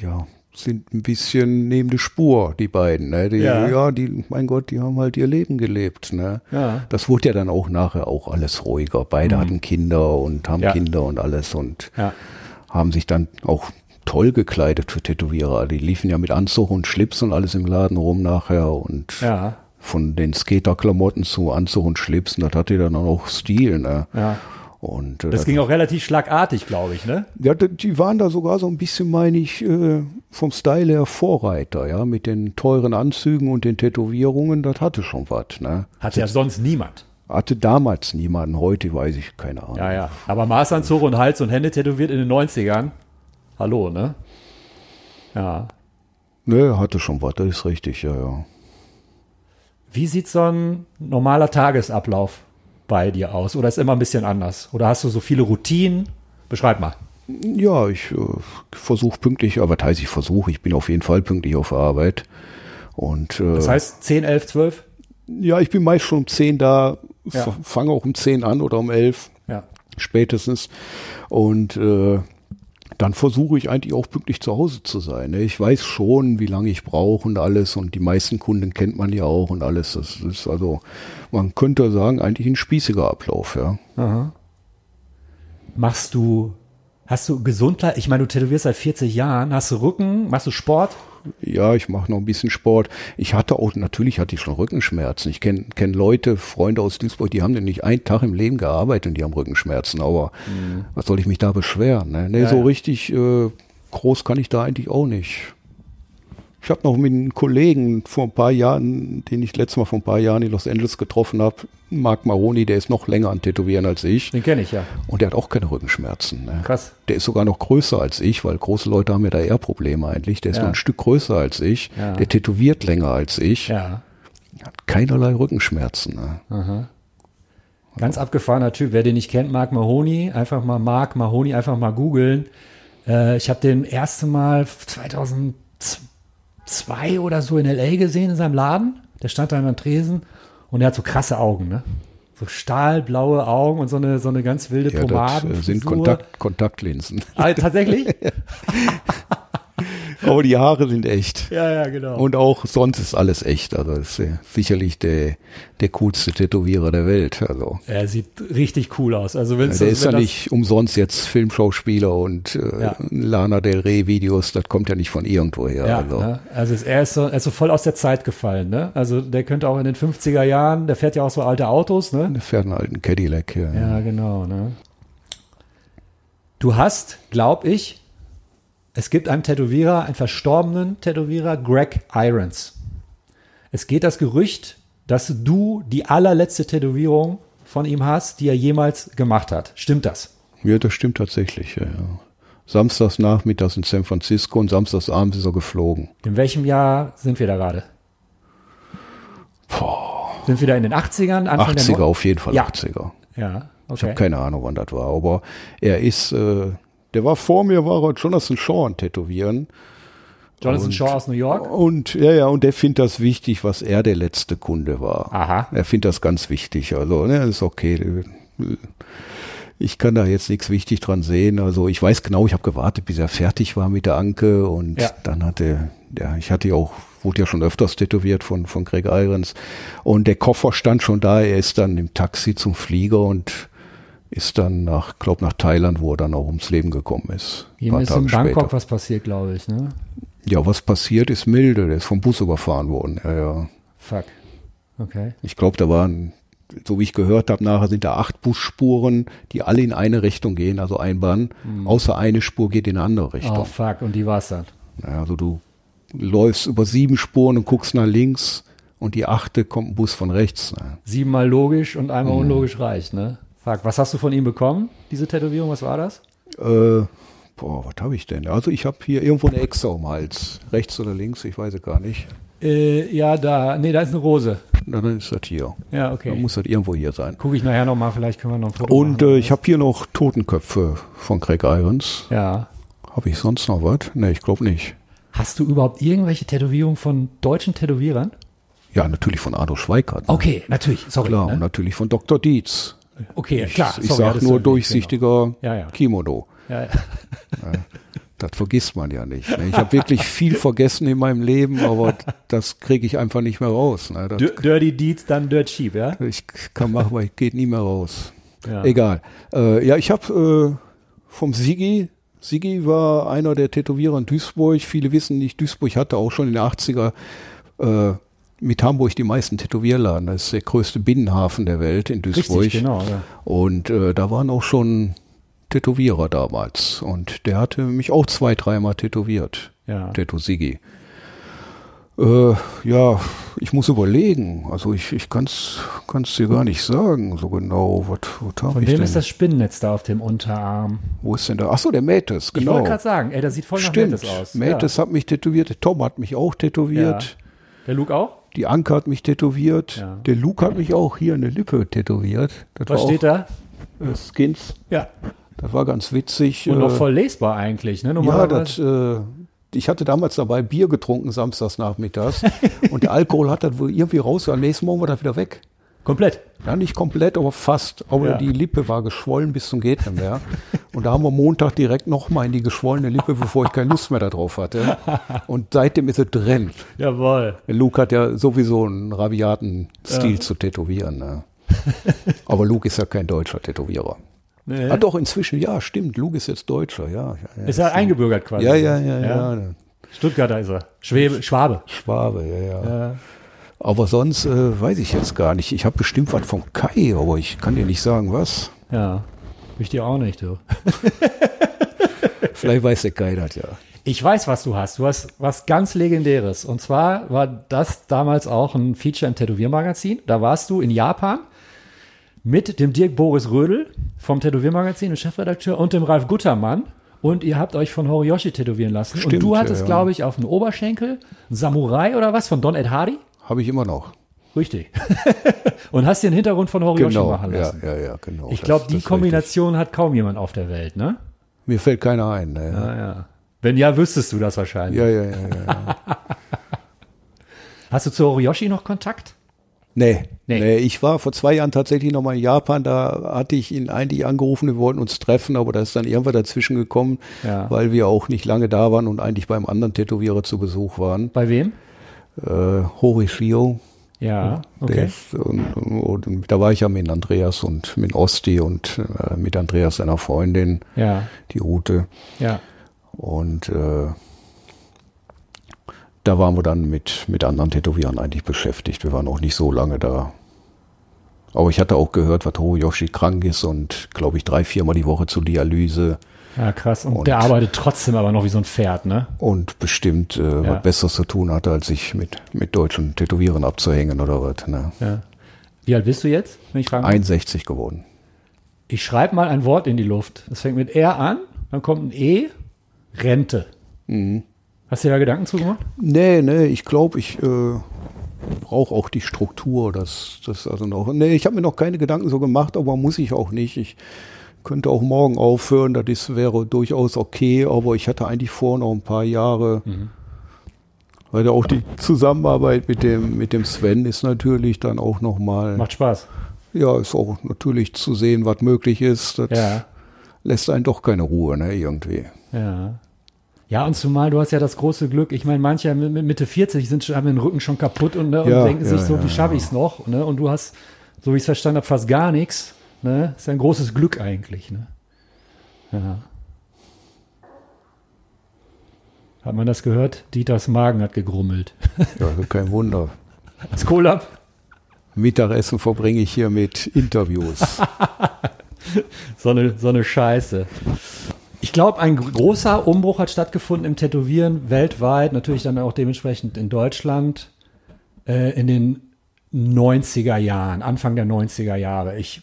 ja, sind ein bisschen neben der Spur, die beiden. Ne? Die, ja. ja, die, mein Gott, die haben halt ihr Leben gelebt. Ne? Ja. Das wurde ja dann auch nachher auch alles ruhiger. Beide mhm. hatten Kinder und haben ja. Kinder und alles und ja. haben sich dann auch toll gekleidet für Tätowierer. Die liefen ja mit Anzug und Schlips und alles im Laden rum nachher und ja. von den Skaterklamotten zu Anzug und Schlips, das hatte dann auch Stil. Ne? Ja. Und, äh, das, das ging auch relativ schlagartig, glaube ich, ne? Ja, die waren da sogar so ein bisschen, meine ich, äh, vom Style her Vorreiter, ja, mit den teuren Anzügen und den Tätowierungen, das hatte schon was, ne? Hatte ja sonst niemand. Hatte damals niemanden, heute weiß ich keine Ahnung. Ja, ja. Aber Maßanzug und Hals und Hände tätowiert in den 90ern. Hallo, ne? Ja. Ne, hatte schon was, das ist richtig, ja, ja. Wie sieht so ein normaler Tagesablauf bei dir aus? Oder ist immer ein bisschen anders? Oder hast du so viele Routinen? Beschreib mal. Ja, ich äh, versuche pünktlich, aber was heißt ich versuche? Ich bin auf jeden Fall pünktlich auf Arbeit. Und, äh, das heißt 10, 11, 12? Ja, ich bin meist schon um 10 da, ja. fange auch um 10 an oder um 11 ja. spätestens. Und äh, dann versuche ich eigentlich auch pünktlich zu Hause zu sein. Ne? Ich weiß schon, wie lange ich brauche und alles und die meisten Kunden kennt man ja auch und alles. Das ist also, man könnte sagen, eigentlich ein spießiger Ablauf, ja. Aha. Machst du, hast du Gesundheit, ich meine, du tätowierst seit 40 Jahren, hast du Rücken, machst du Sport? Ja, ich mache noch ein bisschen Sport. Ich hatte auch, natürlich hatte ich schon Rückenschmerzen. Ich kenne kenn Leute, Freunde aus Duisburg, die haben denn nicht einen Tag im Leben gearbeitet und die haben Rückenschmerzen. Aber mhm. was soll ich mich da beschweren? Ne, nee, ja, so ja. richtig äh, groß kann ich da eigentlich auch nicht. Ich habe noch mit einem Kollegen vor ein paar Jahren, den ich letztes Mal vor ein paar Jahren in Los Angeles getroffen habe, Mark Maroni, der ist noch länger an Tätowieren als ich. Den kenne ich ja. Und der hat auch keine Rückenschmerzen. Ne? Krass. Der ist sogar noch größer als ich, weil große Leute haben ja da eher Probleme eigentlich. Der ist ja. noch ein Stück größer als ich. Ja. Der tätowiert länger als ich. Ja. Hat keinerlei Rückenschmerzen. Ne? Aha. Ganz abgefahrener Typ. Wer den nicht kennt, Mark Mahoney, einfach mal Mark Mahoney, einfach mal googeln. Äh, ich habe den erste Mal 2002 zwei oder so in L.A. gesehen in seinem Laden. Der stand da an der Tresen und er hat so krasse Augen, ne? So stahlblaue Augen und so eine, so eine ganz wilde ja, Das äh, sind Kontakt, Kontaktlinsen. Ah, tatsächlich? [LAUGHS] [LAUGHS] Aber die Haare sind echt. Ja, ja, genau. Und auch sonst ist alles echt. Also ist äh, sicherlich der, der coolste Tätowierer der Welt. Also er sieht richtig cool aus. Also wenn's, der ist ja wenn das- nicht umsonst jetzt Filmschauspieler und äh, Ja. Lana Del Rey Videos. Das kommt ja nicht von irgendwoher. Ja, also. ne? also es- er ist, so, er ist so voll aus der Zeit gefallen. Ne? Also der könnte auch in den 50er Jahren, der fährt ja auch so alte Autos. Ne? Der fährt einen alten Cadillac hier. Ja, genau. Ne? Du hast, glaub ich, es gibt einen Tätowierer, einen verstorbenen Tätowierer, Greg Irons. Es geht das Gerücht, dass du die allerletzte Tätowierung von ihm hast, die er jemals gemacht hat. Stimmt das? Ja, das stimmt tatsächlich. Ja, ja. Samstags nachmittags in San Francisco und samstags abends ist er geflogen. In welchem Jahr sind wir da gerade? Sind wir da in den 80ern? Anfang der 80er Neu- auf jeden Fall Ja. 80er. Ja, Ich okay. habe keine Ahnung, wann das war, aber er ist, äh, der war vor mir, war er Jonathan Shaw an Tätowieren. Jonathan Und- Shaw aus New York. Und ja, ja, und der findet das wichtig, was er der letzte Kunde war. Aha. Er findet das ganz wichtig. Also, ne, ist okay. Ich kann da jetzt nichts wichtig dran sehen. Also ich weiß genau, ich habe gewartet, bis er fertig war mit der Anke und Ja. dann hatte, ja, ich hatte ja auch, wurde ja schon öfters tätowiert von, von Greg Irons und der Koffer stand schon da. Er ist dann im Taxi zum Flieger und ist dann nach, glaub nach Thailand, wo er dann auch ums Leben gekommen ist. Ihm ist Tage in Bangkok später. was passiert, glaube ich, ne? Ja, was passiert ist milde. Der ist vom Bus überfahren worden. Ja, ja. Fuck. Okay. Ich glaube, da waren, so wie ich gehört habe, nachher sind da acht Busspuren, die alle in eine Richtung gehen, also Einbahn. Außer eine Spur geht in eine andere Oh, Richtung. fuck. Und die war's dann. Ja, also du läufst über sieben Spuren und guckst nach links und die achte kommt ein Bus von rechts. Ne? Siebenmal logisch und einmal Mhm. unlogisch reicht, ne? Fuck. Was hast du von ihm bekommen? Diese Tätowierung, was war das? Äh, boah, was habe ich denn? Also ich habe hier irgendwo eine Echse am Hals. Rechts oder links, ich weiß es gar nicht. Äh, ja, da. Nee, da ist eine Rose. Dann ist das hier. Ja, Dann okay. muss das irgendwo hier sein. Gucke ich nachher nochmal, vielleicht können wir noch ein Foto Und machen. äh, ich habe hier noch Totenköpfe von Craig Irons. Ja. Habe ich sonst noch was? Ne, ich glaube nicht. Hast du überhaupt irgendwelche Tätowierungen von deutschen Tätowierern? Ja, natürlich von Arno Schweikart. ne? Okay, natürlich. Sorry. Klar, und ne? natürlich von Dr. Dietz. Okay, Ich, klar. ich sorry, sag das nur durchsichtiger Ja, ja. Kimono. Genau. Ja, [LAUGHS] ja. Das vergisst man ja nicht. Ne? Ich habe wirklich viel vergessen in meinem Leben, aber das kriege ich einfach nicht mehr raus. Ne? Dirty Deeds, dann Dirt Cheap, ja? ich kann machen, aber ich geht nie mehr raus. ja. Egal. Äh, ja, ich habe äh, vom Sigi, Sigi war einer der Tätowierer in Duisburg. Viele wissen nicht, Duisburg hatte auch schon in den 80er äh, mit Hamburg die meisten Tätowierladen. Das ist der größte Binnenhafen der Welt in Duisburg. Richtig, genau. Ja. Und äh, da waren auch schon Tätowierer damals. Und der hatte mich auch zwei, dreimal tätowiert. Ja. Tattoo Sigi. Äh, ja, ich muss überlegen. Also ich, ich kann es dir gar nicht sagen, so genau. Was, was habe Von ich wem denn? ist das Spinnennetz da auf dem Unterarm? Wo ist denn da? Achso, der Mates, Ich genau. wollte gerade sagen, ey, das sieht voll nach Stimmt. Mates aus. Mates hat mich tätowiert. Tom hat mich auch tätowiert. Ja. Der Luke auch? Die Anke hat mich tätowiert. Ja. Der Luke hat mich auch hier in der Lippe tätowiert. Das Was steht da? äh, Skins. Ja. Das war ganz witzig. Und äh, noch voll lesbar eigentlich, ne? Ja, das, äh, ich hatte damals dabei Bier getrunken samstags nachmittags [LAUGHS] und der Alkohol hat das wohl irgendwie raus. Am nächsten Morgen war das wieder weg. Komplett. Ja, nicht komplett, aber fast. Aber Ja. die Lippe war geschwollen bis zum geht nicht mehr. Und da haben wir Montag direkt nochmal in die geschwollene Lippe, bevor ich keine Lust mehr darauf hatte. Und seitdem ist es drin. Jawohl. Luke hat ja sowieso einen rabiaten Stil zu tätowieren. Ne? Aber Luke ist ja kein deutscher Tätowierer. Nee. Ah, doch, inzwischen, ja, stimmt. Luke ist jetzt Deutscher, ja. ja, ja. Ist er eingebürgert quasi? Ja, ja, ja, ja. Stuttgarter ist er. Schwebe, Schwabe. Schwabe, ja, ja. Ja. Aber sonst äh, weiß ich jetzt gar nicht. Ich habe bestimmt was von Kai, aber ich kann dir nicht sagen, was. Ja. Ich dir auch nicht, du. [LAUGHS] Vielleicht weiß der Kai das ja. Ich weiß, was du hast. Du hast was ganz Legendäres. Und zwar war das damals auch ein Feature im Tätowiermagazin. Da warst du in Japan mit dem Dirk Boris Rödel vom Tätowiermagazin, dem Chefredakteur, und dem Ralf Guttermann. Und ihr habt euch von Horiyoshi tätowieren lassen. und Stimmt, du ja, hattest, ja. glaube ich, auf dem Oberschenkel einen Samurai oder was von Don Ed Hardy. Habe ich immer noch. Richtig. [LAUGHS] und hast den Hintergrund von Horiyoshi Genau. machen Ja, lassen. ja, ja, genau. Ich glaube, die Kombination hat kaum jemand auf der Welt, ne? richtig. Mir fällt keiner ein. Ne? Ja, ja. Wenn ja, wüsstest du das wahrscheinlich. Ja, ja, ja, ja. ja. [LAUGHS] Hast du zu Horiyoshi noch Kontakt? Nee, Nee. nee. ich war vor zwei Jahren tatsächlich nochmal in Japan, da hatte ich ihn eigentlich angerufen, wir wollten uns treffen, aber da ist dann irgendwann dazwischen gekommen, Ja. weil wir auch nicht lange da waren und eigentlich beim anderen Tätowierer zu Besuch waren. Bei wem? Äh, Horishio. Ja, okay. ist, und, und, und da war ich ja mit Andreas und mit Osti und äh, mit Andreas seiner Freundin, Ja, die Route. ja. Und äh, da waren wir dann mit, mit anderen Tätowierern eigentlich beschäftigt. Wir waren auch nicht so lange da. Aber ich hatte auch gehört, was Horiyoshi krank ist und glaube ich drei, viermal die Woche zur Dialyse Ja, krass. Und, Und- der arbeitet trotzdem aber noch wie so ein Pferd, ne? und bestimmt äh, Ja. was Besseres zu tun hatte, als sich mit, mit deutschen Tätowierern abzuhängen oder was. Ne? Ja. Wie alt bist du jetzt, wenn ich fragen darf? 61 geworden. Ich schreibe mal ein Wort in die Luft. Das fängt mit R an, dann kommt ein E, Rente. Mhm. Hast du dir da Gedanken zu gemacht? Nee, nee, ich glaube, ich äh, brauche auch die Struktur. Das, das also noch. Nee, ich habe mir noch keine Gedanken so gemacht, aber muss ich auch nicht. Ich könnte auch morgen aufhören, das ist, wäre durchaus okay, aber ich hatte eigentlich vor, noch ein paar Jahre. Weil ja auch die Zusammenarbeit mit dem, mit dem Sven ist natürlich dann auch nochmal, Macht Spaß. ja, ist auch natürlich zu sehen, was möglich ist. Das Ja, lässt einen doch keine Ruhe, ne, irgendwie. ja. Ja, und zumal du hast ja das große Glück, ich meine, manche mit mit Mitte 40 sind schon, haben den Rücken schon kaputt und, ne, und Ja, denken ja, sich so, wie schaffe ich es noch? Ne? Und du hast, so wie ich es verstanden habe, fast gar nichts. Ne? Ist ein großes Glück eigentlich. Ne? Ja. Hat man das gehört? Dieters Magen hat gegrummelt. Ja, also kein Wunder. [LAUGHS] Das Kohlab? Mittagessen verbringe ich hier mit Interviews. [LAUGHS] So eine, so eine Scheiße. Ich glaube, ein großer Umbruch hat stattgefunden im Tätowieren weltweit, natürlich dann auch dementsprechend in Deutschland äh, in den 90er Jahren, Anfang der 90er Jahre. Ich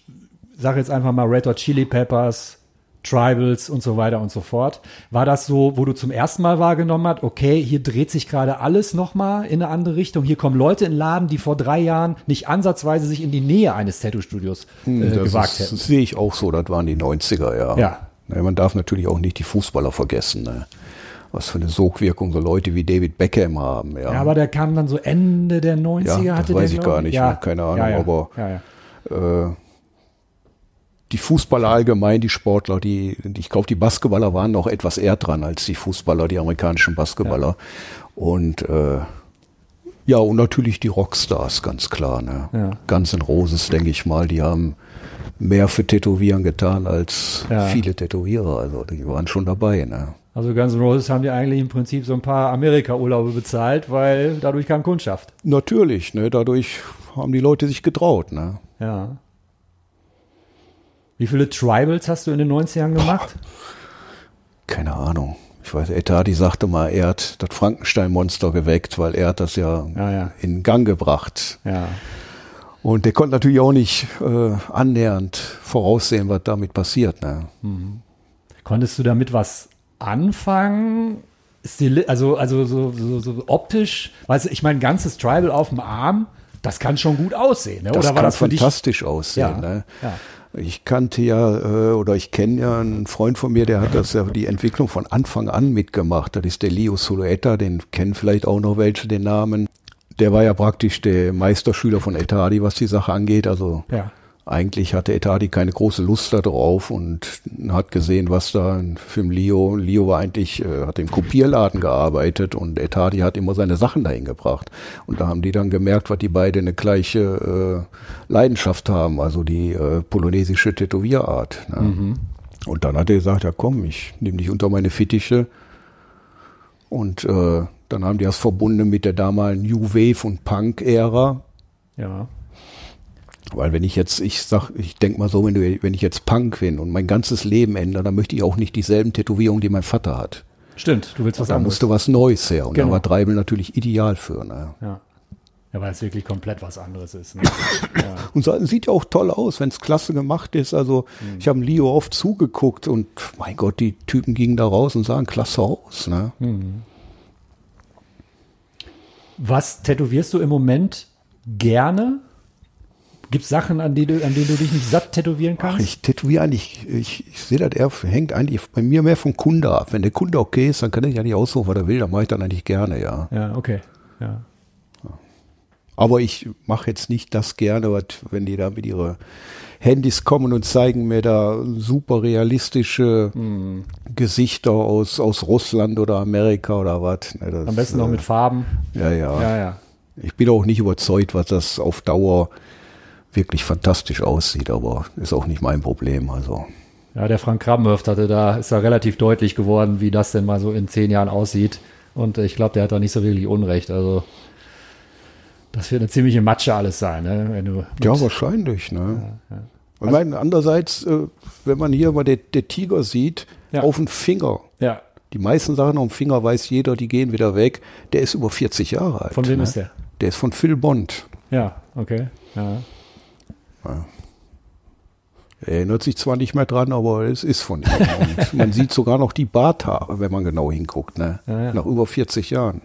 sage jetzt einfach mal Red Hot Chili Peppers, Tribals und so weiter und so fort. War das so, wo du zum ersten Mal wahrgenommen hast, okay, hier dreht sich gerade alles nochmal in eine andere Richtung. Hier kommen Leute in den Laden, die vor drei Jahren nicht ansatzweise sich in die Nähe eines Tattoo-Studios äh, Das gewagt ist- hätten. Das sehe ich auch so, das waren die 90er, ja. Ja. Ne, man darf natürlich auch nicht die Fußballer vergessen. Ne? Was für eine Sogwirkung so Leute wie David Beckham haben. Ja, Ja, aber der kam dann so Ende der 90er, Ja, das hatte weiß der, ich gar nicht mehr, keine Ahnung, ja, ja. aber- Ja, ja. äh, die Fußballer allgemein, die Sportler, die, ich glaube, die Basketballer waren noch etwas eher dran als die Fußballer, die amerikanischen Basketballer. Und äh, ja, und natürlich die Rockstars, ganz klar. Ne? Ja. Ganz in Roses, denke ich mal, die haben mehr für Tätowieren getan als Ja. viele Tätowierer. Also die waren schon dabei. Ne? Also Guns N' Roses haben die eigentlich im Prinzip so ein paar Amerika-Urlaube bezahlt, weil dadurch kam Kundschaft. Natürlich, ne? dadurch haben die Leute sich getraut. Ne? Ja. Wie viele Tribals hast du in den 90ern gemacht? Keine Ahnung. Ich weiß, Etadi sagte mal, er hat das Frankenstein-Monster geweckt, weil er hat das ja, Ja, ja. in Gang gebracht. Ja. Und der konnte natürlich auch nicht äh, annähernd voraussehen, was damit passiert. Ne? Konntest du damit was anfangen? Stil also, also so, so, so optisch, weißt du, ich meine, ein ganzes Tribal auf dem Arm, das kann schon gut aussehen, ne? Das Oder war kann das für dich? fantastisch aussehen. Ja, Ne? ja. Ich kannte ja, äh, oder ich kenne ja einen Freund von mir, der hat das ja die Entwicklung von Anfang an mitgemacht. Das ist der Leo Sulueta, den kennen vielleicht auch noch welche den Namen. Der war ja praktisch der Meisterschüler von Etadi, was die Sache angeht. Also Ja. Eigentlich hatte Etadi keine große Lust darauf und hat gesehen, was da für ein Leo. Leo war eigentlich, äh, hat im Kopierladen gearbeitet und Etadi hat immer seine Sachen dahin gebracht. Und da haben die dann gemerkt, was die beide eine gleiche äh, Leidenschaft haben, also die äh, polonesische Tätowierart. Ne? Und dann hat er gesagt, ja komm, ich nehme dich unter meine Fittiche. Und äh, dann haben die das verbunden mit der damaligen New Wave und Punk-Ära. Ja. Weil wenn ich jetzt, ich sag, ich denk mal so, wenn, du, wenn ich jetzt Punk bin und mein ganzes Leben ändere, dann möchte ich auch nicht dieselben Tätowierungen, die mein Vater hat. Stimmt, du willst was Da anderes. musste was Neues her. Und Genau. da war Treibel natürlich ideal für. Ne? Ja. Ja, weil es wirklich komplett was anderes ist. Ne? [LAUGHS] Und so, sieht ja auch toll aus, wenn es klasse gemacht ist. Also ich habe Leo oft zugeguckt und mein Gott, die Typen gingen da raus und sahen klasse aus. Ne? Was tätowierst du im Moment gerne? Gibt es Sachen, an, die du, an denen du dich nicht satt tätowieren Ach, kannst? ich tätowiere eigentlich, ich, ich sehe das eher, hängt eigentlich bei mir mehr vom Kunde ab. Wenn der Kunde okay ist, dann kann ich ja nicht aussuchen, was er will, dann mache ich dann eigentlich gerne, ja. ja, okay. Ja. Aber ich mache jetzt nicht das gerne, was, wenn die da mit ihre Handys kommen und zeigen mir da super realistische Mhm. Gesichter aus, aus Russland oder Amerika oder was. Ne, das, Am besten noch äh, mit Farben. Ja, ja, Ja, ja. Ich bin auch nicht überzeugt, was das auf Dauer wirklich fantastisch aussieht, aber ist auch nicht mein Problem. Also Ja, der Frank Krabbenhöft hatte da, ist da relativ deutlich geworden, wie das denn mal so in zehn Jahren aussieht. Und ich glaube, der hat da nicht so wirklich Unrecht. Also, das wird eine ziemliche Matsche alles sein, ne? Wenn du mit- ja, wahrscheinlich. Ne? Ich meine, andererseits, äh, wenn man hier mal der, der Tiger sieht, Ja. auf dem Finger. ja. Die meisten Sachen auf dem Finger weiß jeder, die gehen wieder weg. Der ist über 40 Jahre alt. Von wem ne? ist der? Der ist von Phil Bond. Ja, okay. Ja. Er erinnert sich zwar nicht mehr dran, aber es ist von ihm. Man sieht sogar noch die Barthaare, wenn man genau hinguckt. Ne? Ja, ja. Nach über 40 Jahren.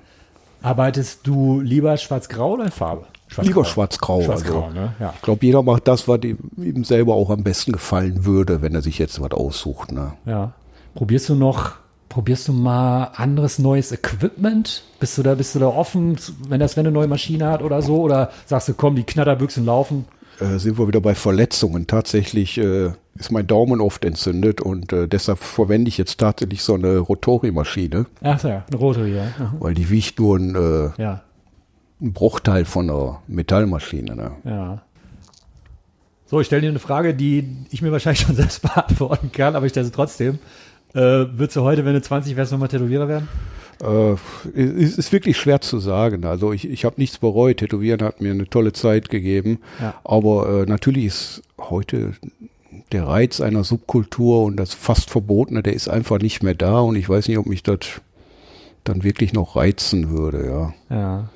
Arbeitest du lieber schwarz-grau oder in Farbe? Lieber schwarz-grau. Schwarz-grau, also. ne? Ja. Ich glaube, jeder macht das, was ihm, ihm selber auch am besten gefallen würde, wenn er sich jetzt was aussucht. Ne? ja. Probierst du noch, probierst du mal anderes neues Equipment? Bist du da, bist du da offen, wenn das, wenn eine neue Maschine hat oder so? Oder sagst du, komm, die Knatterbüchsen laufen? Äh, sind wir wieder bei Verletzungen. Tatsächlich äh, ist mein Daumen oft entzündet und äh, deshalb verwende ich jetzt tatsächlich so eine Rotori-Maschine, Ach ja, eine hier. Aha. weil die wiegt nur ein, äh, Ja, ein Bruchteil von einer Metallmaschine. Ne? ja. So, ich stelle dir eine Frage, die ich mir wahrscheinlich [LAUGHS] schon selbst beantworten kann, aber ich stelle sie trotzdem. Äh, würdest du heute, wenn du 20 wärst, nochmal Tätowierer werden? Äh, es ist wirklich schwer zu sagen. Also ich, ich habe nichts bereut. Tätowieren hat mir eine tolle Zeit gegeben. Ja. Aber äh, natürlich ist heute der Reiz einer Subkultur und das fast Verbotene, der ist einfach nicht mehr da. Und ich weiß nicht, ob mich das dann wirklich noch reizen würde. Ja. Ja.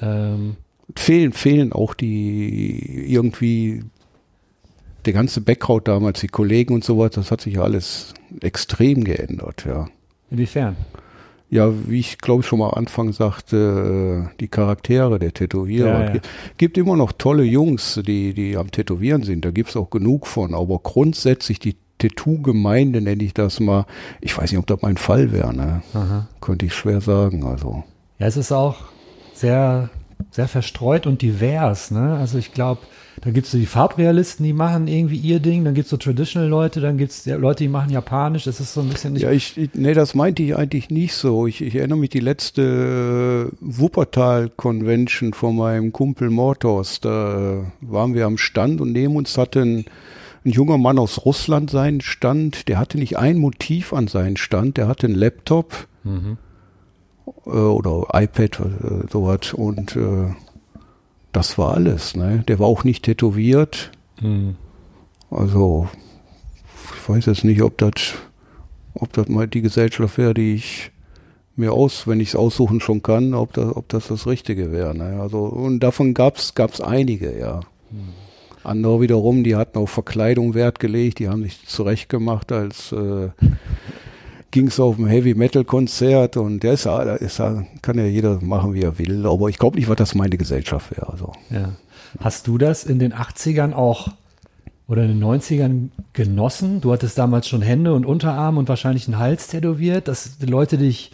Ähm, Fehlen, fehlen auch die irgendwie der ganze Background damals, die Kollegen und sowas, das hat sich ja alles extrem geändert, ja. inwiefern? Ja, wie ich glaube ich schon mal am Anfang sagte, äh, die Charaktere der Tätowierer. Ja, ja. Gi- Gibt immer noch tolle Jungs, die, die am Tätowieren sind, da gibt's auch genug von, aber grundsätzlich die Tattoo-Gemeinde nenne ich das mal. Ich weiß nicht, ob das mein Fall wäre, ne? Aha. Könnte ich schwer sagen, also. Ja, es ist auch sehr, sehr verstreut und divers. Ne? Also ich glaube, da gibt's so die Farbrealisten, die machen irgendwie ihr Ding, dann gibt's so Traditional-Leute, dann gibt's ja Leute, die machen Japanisch. Das ist so ein bisschen nicht. Ja, ich, nee, das meinte ich eigentlich nicht so. Ich, ich erinnere mich die letzte Wuppertal-Convention von meinem Kumpel Mortos. Da waren wir am Stand und neben uns hatte ein, junger Mann aus Russland seinen Stand. Der hatte nicht ein Motiv an seinen Stand. Der hatte einen Laptop äh, oder iPad, äh, sowas. Und äh, das war alles. Ne? Der war auch nicht tätowiert. Hm. Also, ich weiß jetzt nicht, ob das, ob das mal die Gesellschaft wäre, die ich mir aus, wenn ich es aussuchen schon kann, ob das, ob das das Richtige wäre. Ne? Also, und davon gab's gab's einige, ja. Andere wiederum, die hatten auf Verkleidung Wert gelegt, die haben sich zurechtgemacht, als äh, ging es auf ein Heavy Metal Konzert und der ist, ist, kann ja jeder machen, wie er will. Aber ich glaube nicht, was das meine Gesellschaft wäre. Also. Ja. Hast du das in den 80ern auch oder in den 90ern genossen? Du hattest damals schon Hände und Unterarm und wahrscheinlich einen Hals tätowiert, dass die Leute dich,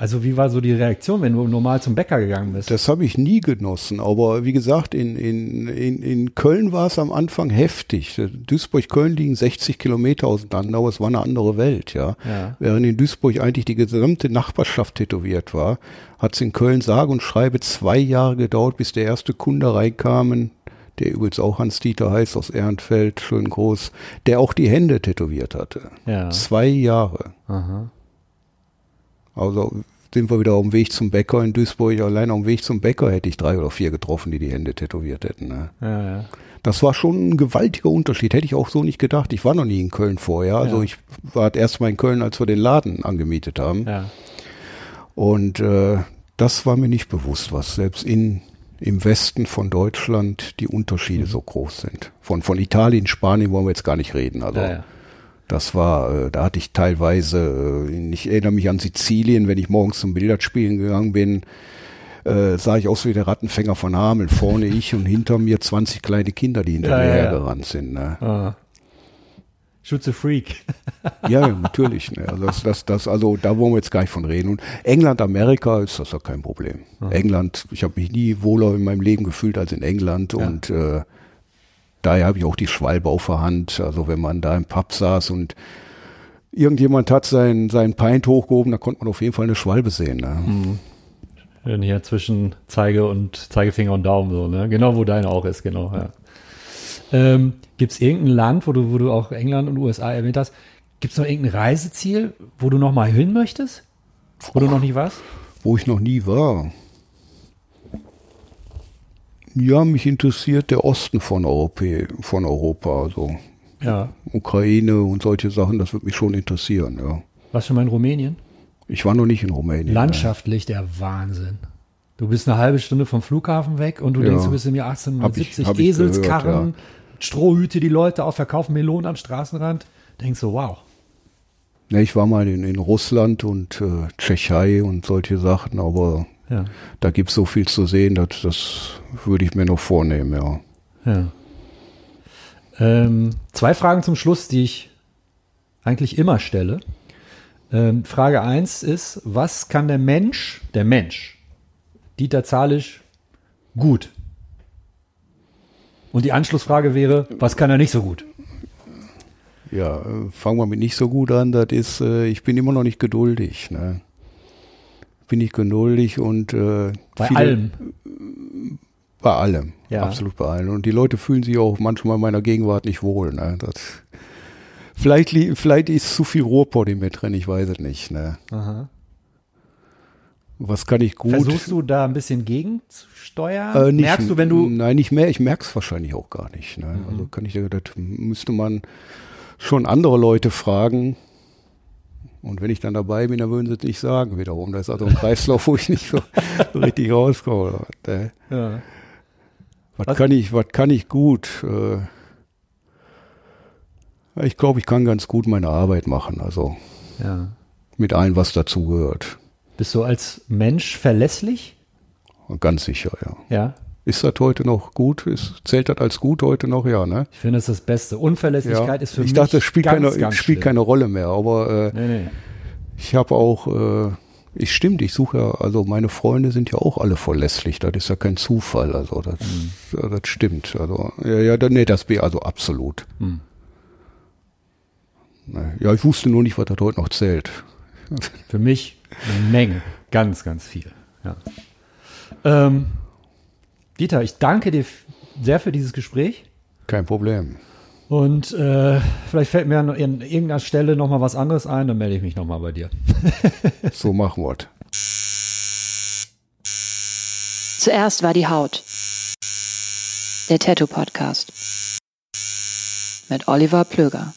also wie war so die Reaktion, wenn du normal zum Bäcker gegangen bist? Das habe ich nie genossen, aber wie gesagt, in, in, in, in Köln war es am Anfang heftig. Duisburg-Köln liegen 60 Kilometer auseinander, aber es war eine andere Welt, ja. Ja. Während in Duisburg eigentlich die gesamte Nachbarschaft tätowiert war, hat es in Köln sage und schreibe zwei Jahre gedauert, bis der erste Kunde reinkam, der übrigens auch Hans-Dieter heißt aus Ehrenfeld, schön groß, der auch die Hände tätowiert hatte. Ja. Zwei Jahre. Aha. Also sind wir wieder auf dem Weg zum Bäcker in Duisburg. Allein auf dem Weg zum Bäcker hätte ich drei oder vier getroffen, die die Hände tätowiert hätten. Ne? Ja, ja. Das war schon ein gewaltiger Unterschied. Hätte ich auch so nicht gedacht. Ich war noch nie in Köln vorher. Also Ja. ich war erst mal in Köln, als wir den Laden angemietet haben. Und äh, das war mir nicht bewusst, was selbst in im Westen von Deutschland die Unterschiede Mhm. so groß sind. Von von Italien, Spanien wollen wir jetzt gar nicht reden. Also. Das war, äh, da hatte ich teilweise, äh, ich erinnere mich an Sizilien, wenn ich morgens zum Billardspielen gegangen bin, äh, sah ich aus wie der Rattenfänger von Hameln. Vorne ich und hinter mir 20 kleine Kinder, die hinter Ja, mir ja, ja. hergerannt sind. Ne? Ah. Schütze Freak. ja, natürlich. Ne. Also, das, das, das, also da wollen wir jetzt gar nicht von reden. Und England, Amerika ist das ja kein Problem. Aha. England, ich habe mich nie wohler in meinem Leben gefühlt als in England ja. und äh, daher habe ich auch die Schwalbe auf der Hand. Also wenn man da im Pub saß und irgendjemand hat sein, sein Pint hochgehoben, da konnte man auf jeden Fall eine Schwalbe sehen. Ne? Mhm. Hier zwischen Zeige und Zeigefinger und Daumen so, ne? Genau, wo deine auch ist, genau, ja. Ähm, Gibt es irgendein Land, wo du, wo du auch England und USA erwähnt hast, gibt es noch irgendein Reiseziel, wo du noch mal hin möchtest? Wo du noch nie warst? Wo ich noch nie war. Ja, mich interessiert der Osten von, Europä von Europa, also ja. Ukraine und solche Sachen, das würde mich schon interessieren, ja. Warst du mal in Rumänien? Ich war noch nicht in Rumänien. Landschaftlich der Wahnsinn. Du bist eine halbe Stunde vom Flughafen weg und du ja. denkst, du bist im Jahr 1870 hab ich, hab Eselskarren, gehört, ja. Strohhüte, die Leute auf, verkaufen Melonen am Straßenrand. Denkst du, wow. Ja, ich war mal in, in Russland und äh, Tschechei und solche Sachen, aber ja. da gibt es so viel zu sehen, dass, das würde ich mir noch vornehmen, ja. ja. Ähm, zwei Fragen zum Schluss, die ich eigentlich immer stelle. Ähm, Frage 1 ist, was kann der Mensch, der Mensch, Dieter Zahlisch, gut? Und die Anschlussfrage wäre, was kann er nicht so gut? Ja, äh, fangen wir mit nicht so gut an. Das ist, äh, ich bin immer noch nicht geduldig. Ne? Bin ich geduldig und äh, bei viele, allem. Bei allem, ja. absolut bei allem. Und die Leute fühlen sich auch manchmal in meiner Gegenwart nicht wohl. Ne? Das, vielleicht, vielleicht ist zu viel Rohrpott in mir drin, ich weiß es nicht. Ne? Aha. Was kann ich gut? Versuchst du da ein bisschen gegenzusteuern? Äh, nicht, Merkst du, wenn du. Nein, nicht mehr. Ich merke es wahrscheinlich auch gar nicht. Ne? Mhm. Also kann ich, das müsste man schon andere Leute fragen. Und wenn ich dann dabei bin, dann würden sie es nicht sagen wiederum. Das ist also ein Kreislauf, [LAUGHS] wo ich nicht so, richtig rauskomme. Ne? Ja. Was, was, kann ich, was kann ich gut? Äh, ich glaube, ich kann ganz gut meine Arbeit machen. Also ja. mit allem, was dazugehört. Bist du als Mensch verlässlich? Ganz sicher, ja. Ja. Ist das heute noch gut? Ist, zählt das als gut heute noch? Ja, ne? Ich finde, das ist das Beste. Unverlässlichkeit ja. ist für ich mich. Ich dachte, das spielt, ganz, keine, ganz spielt keine Rolle mehr. Aber äh, nee, nee. ich habe auch, äh, ich stimmt, ich suche ja, also meine Freunde sind ja auch alle verlässlich. Das ist ja kein Zufall. Also das, mhm. ja, das stimmt. Also ja, ja, nee, das wäre also absolut. Mhm. Ja, ich wusste nur nicht, was das heute noch zählt. Für mich eine Menge. Ganz, ganz viel. Ja. Ähm, Dieter, ich danke dir sehr für dieses Gespräch. Kein Problem. Und äh, vielleicht fällt mir an irgendeiner Stelle noch mal was anderes ein, dann melde ich mich noch mal bei dir. [LAUGHS] so machen wir Zuerst war die Haut. Der Tattoo Podcast. Mit Oliver Plöger.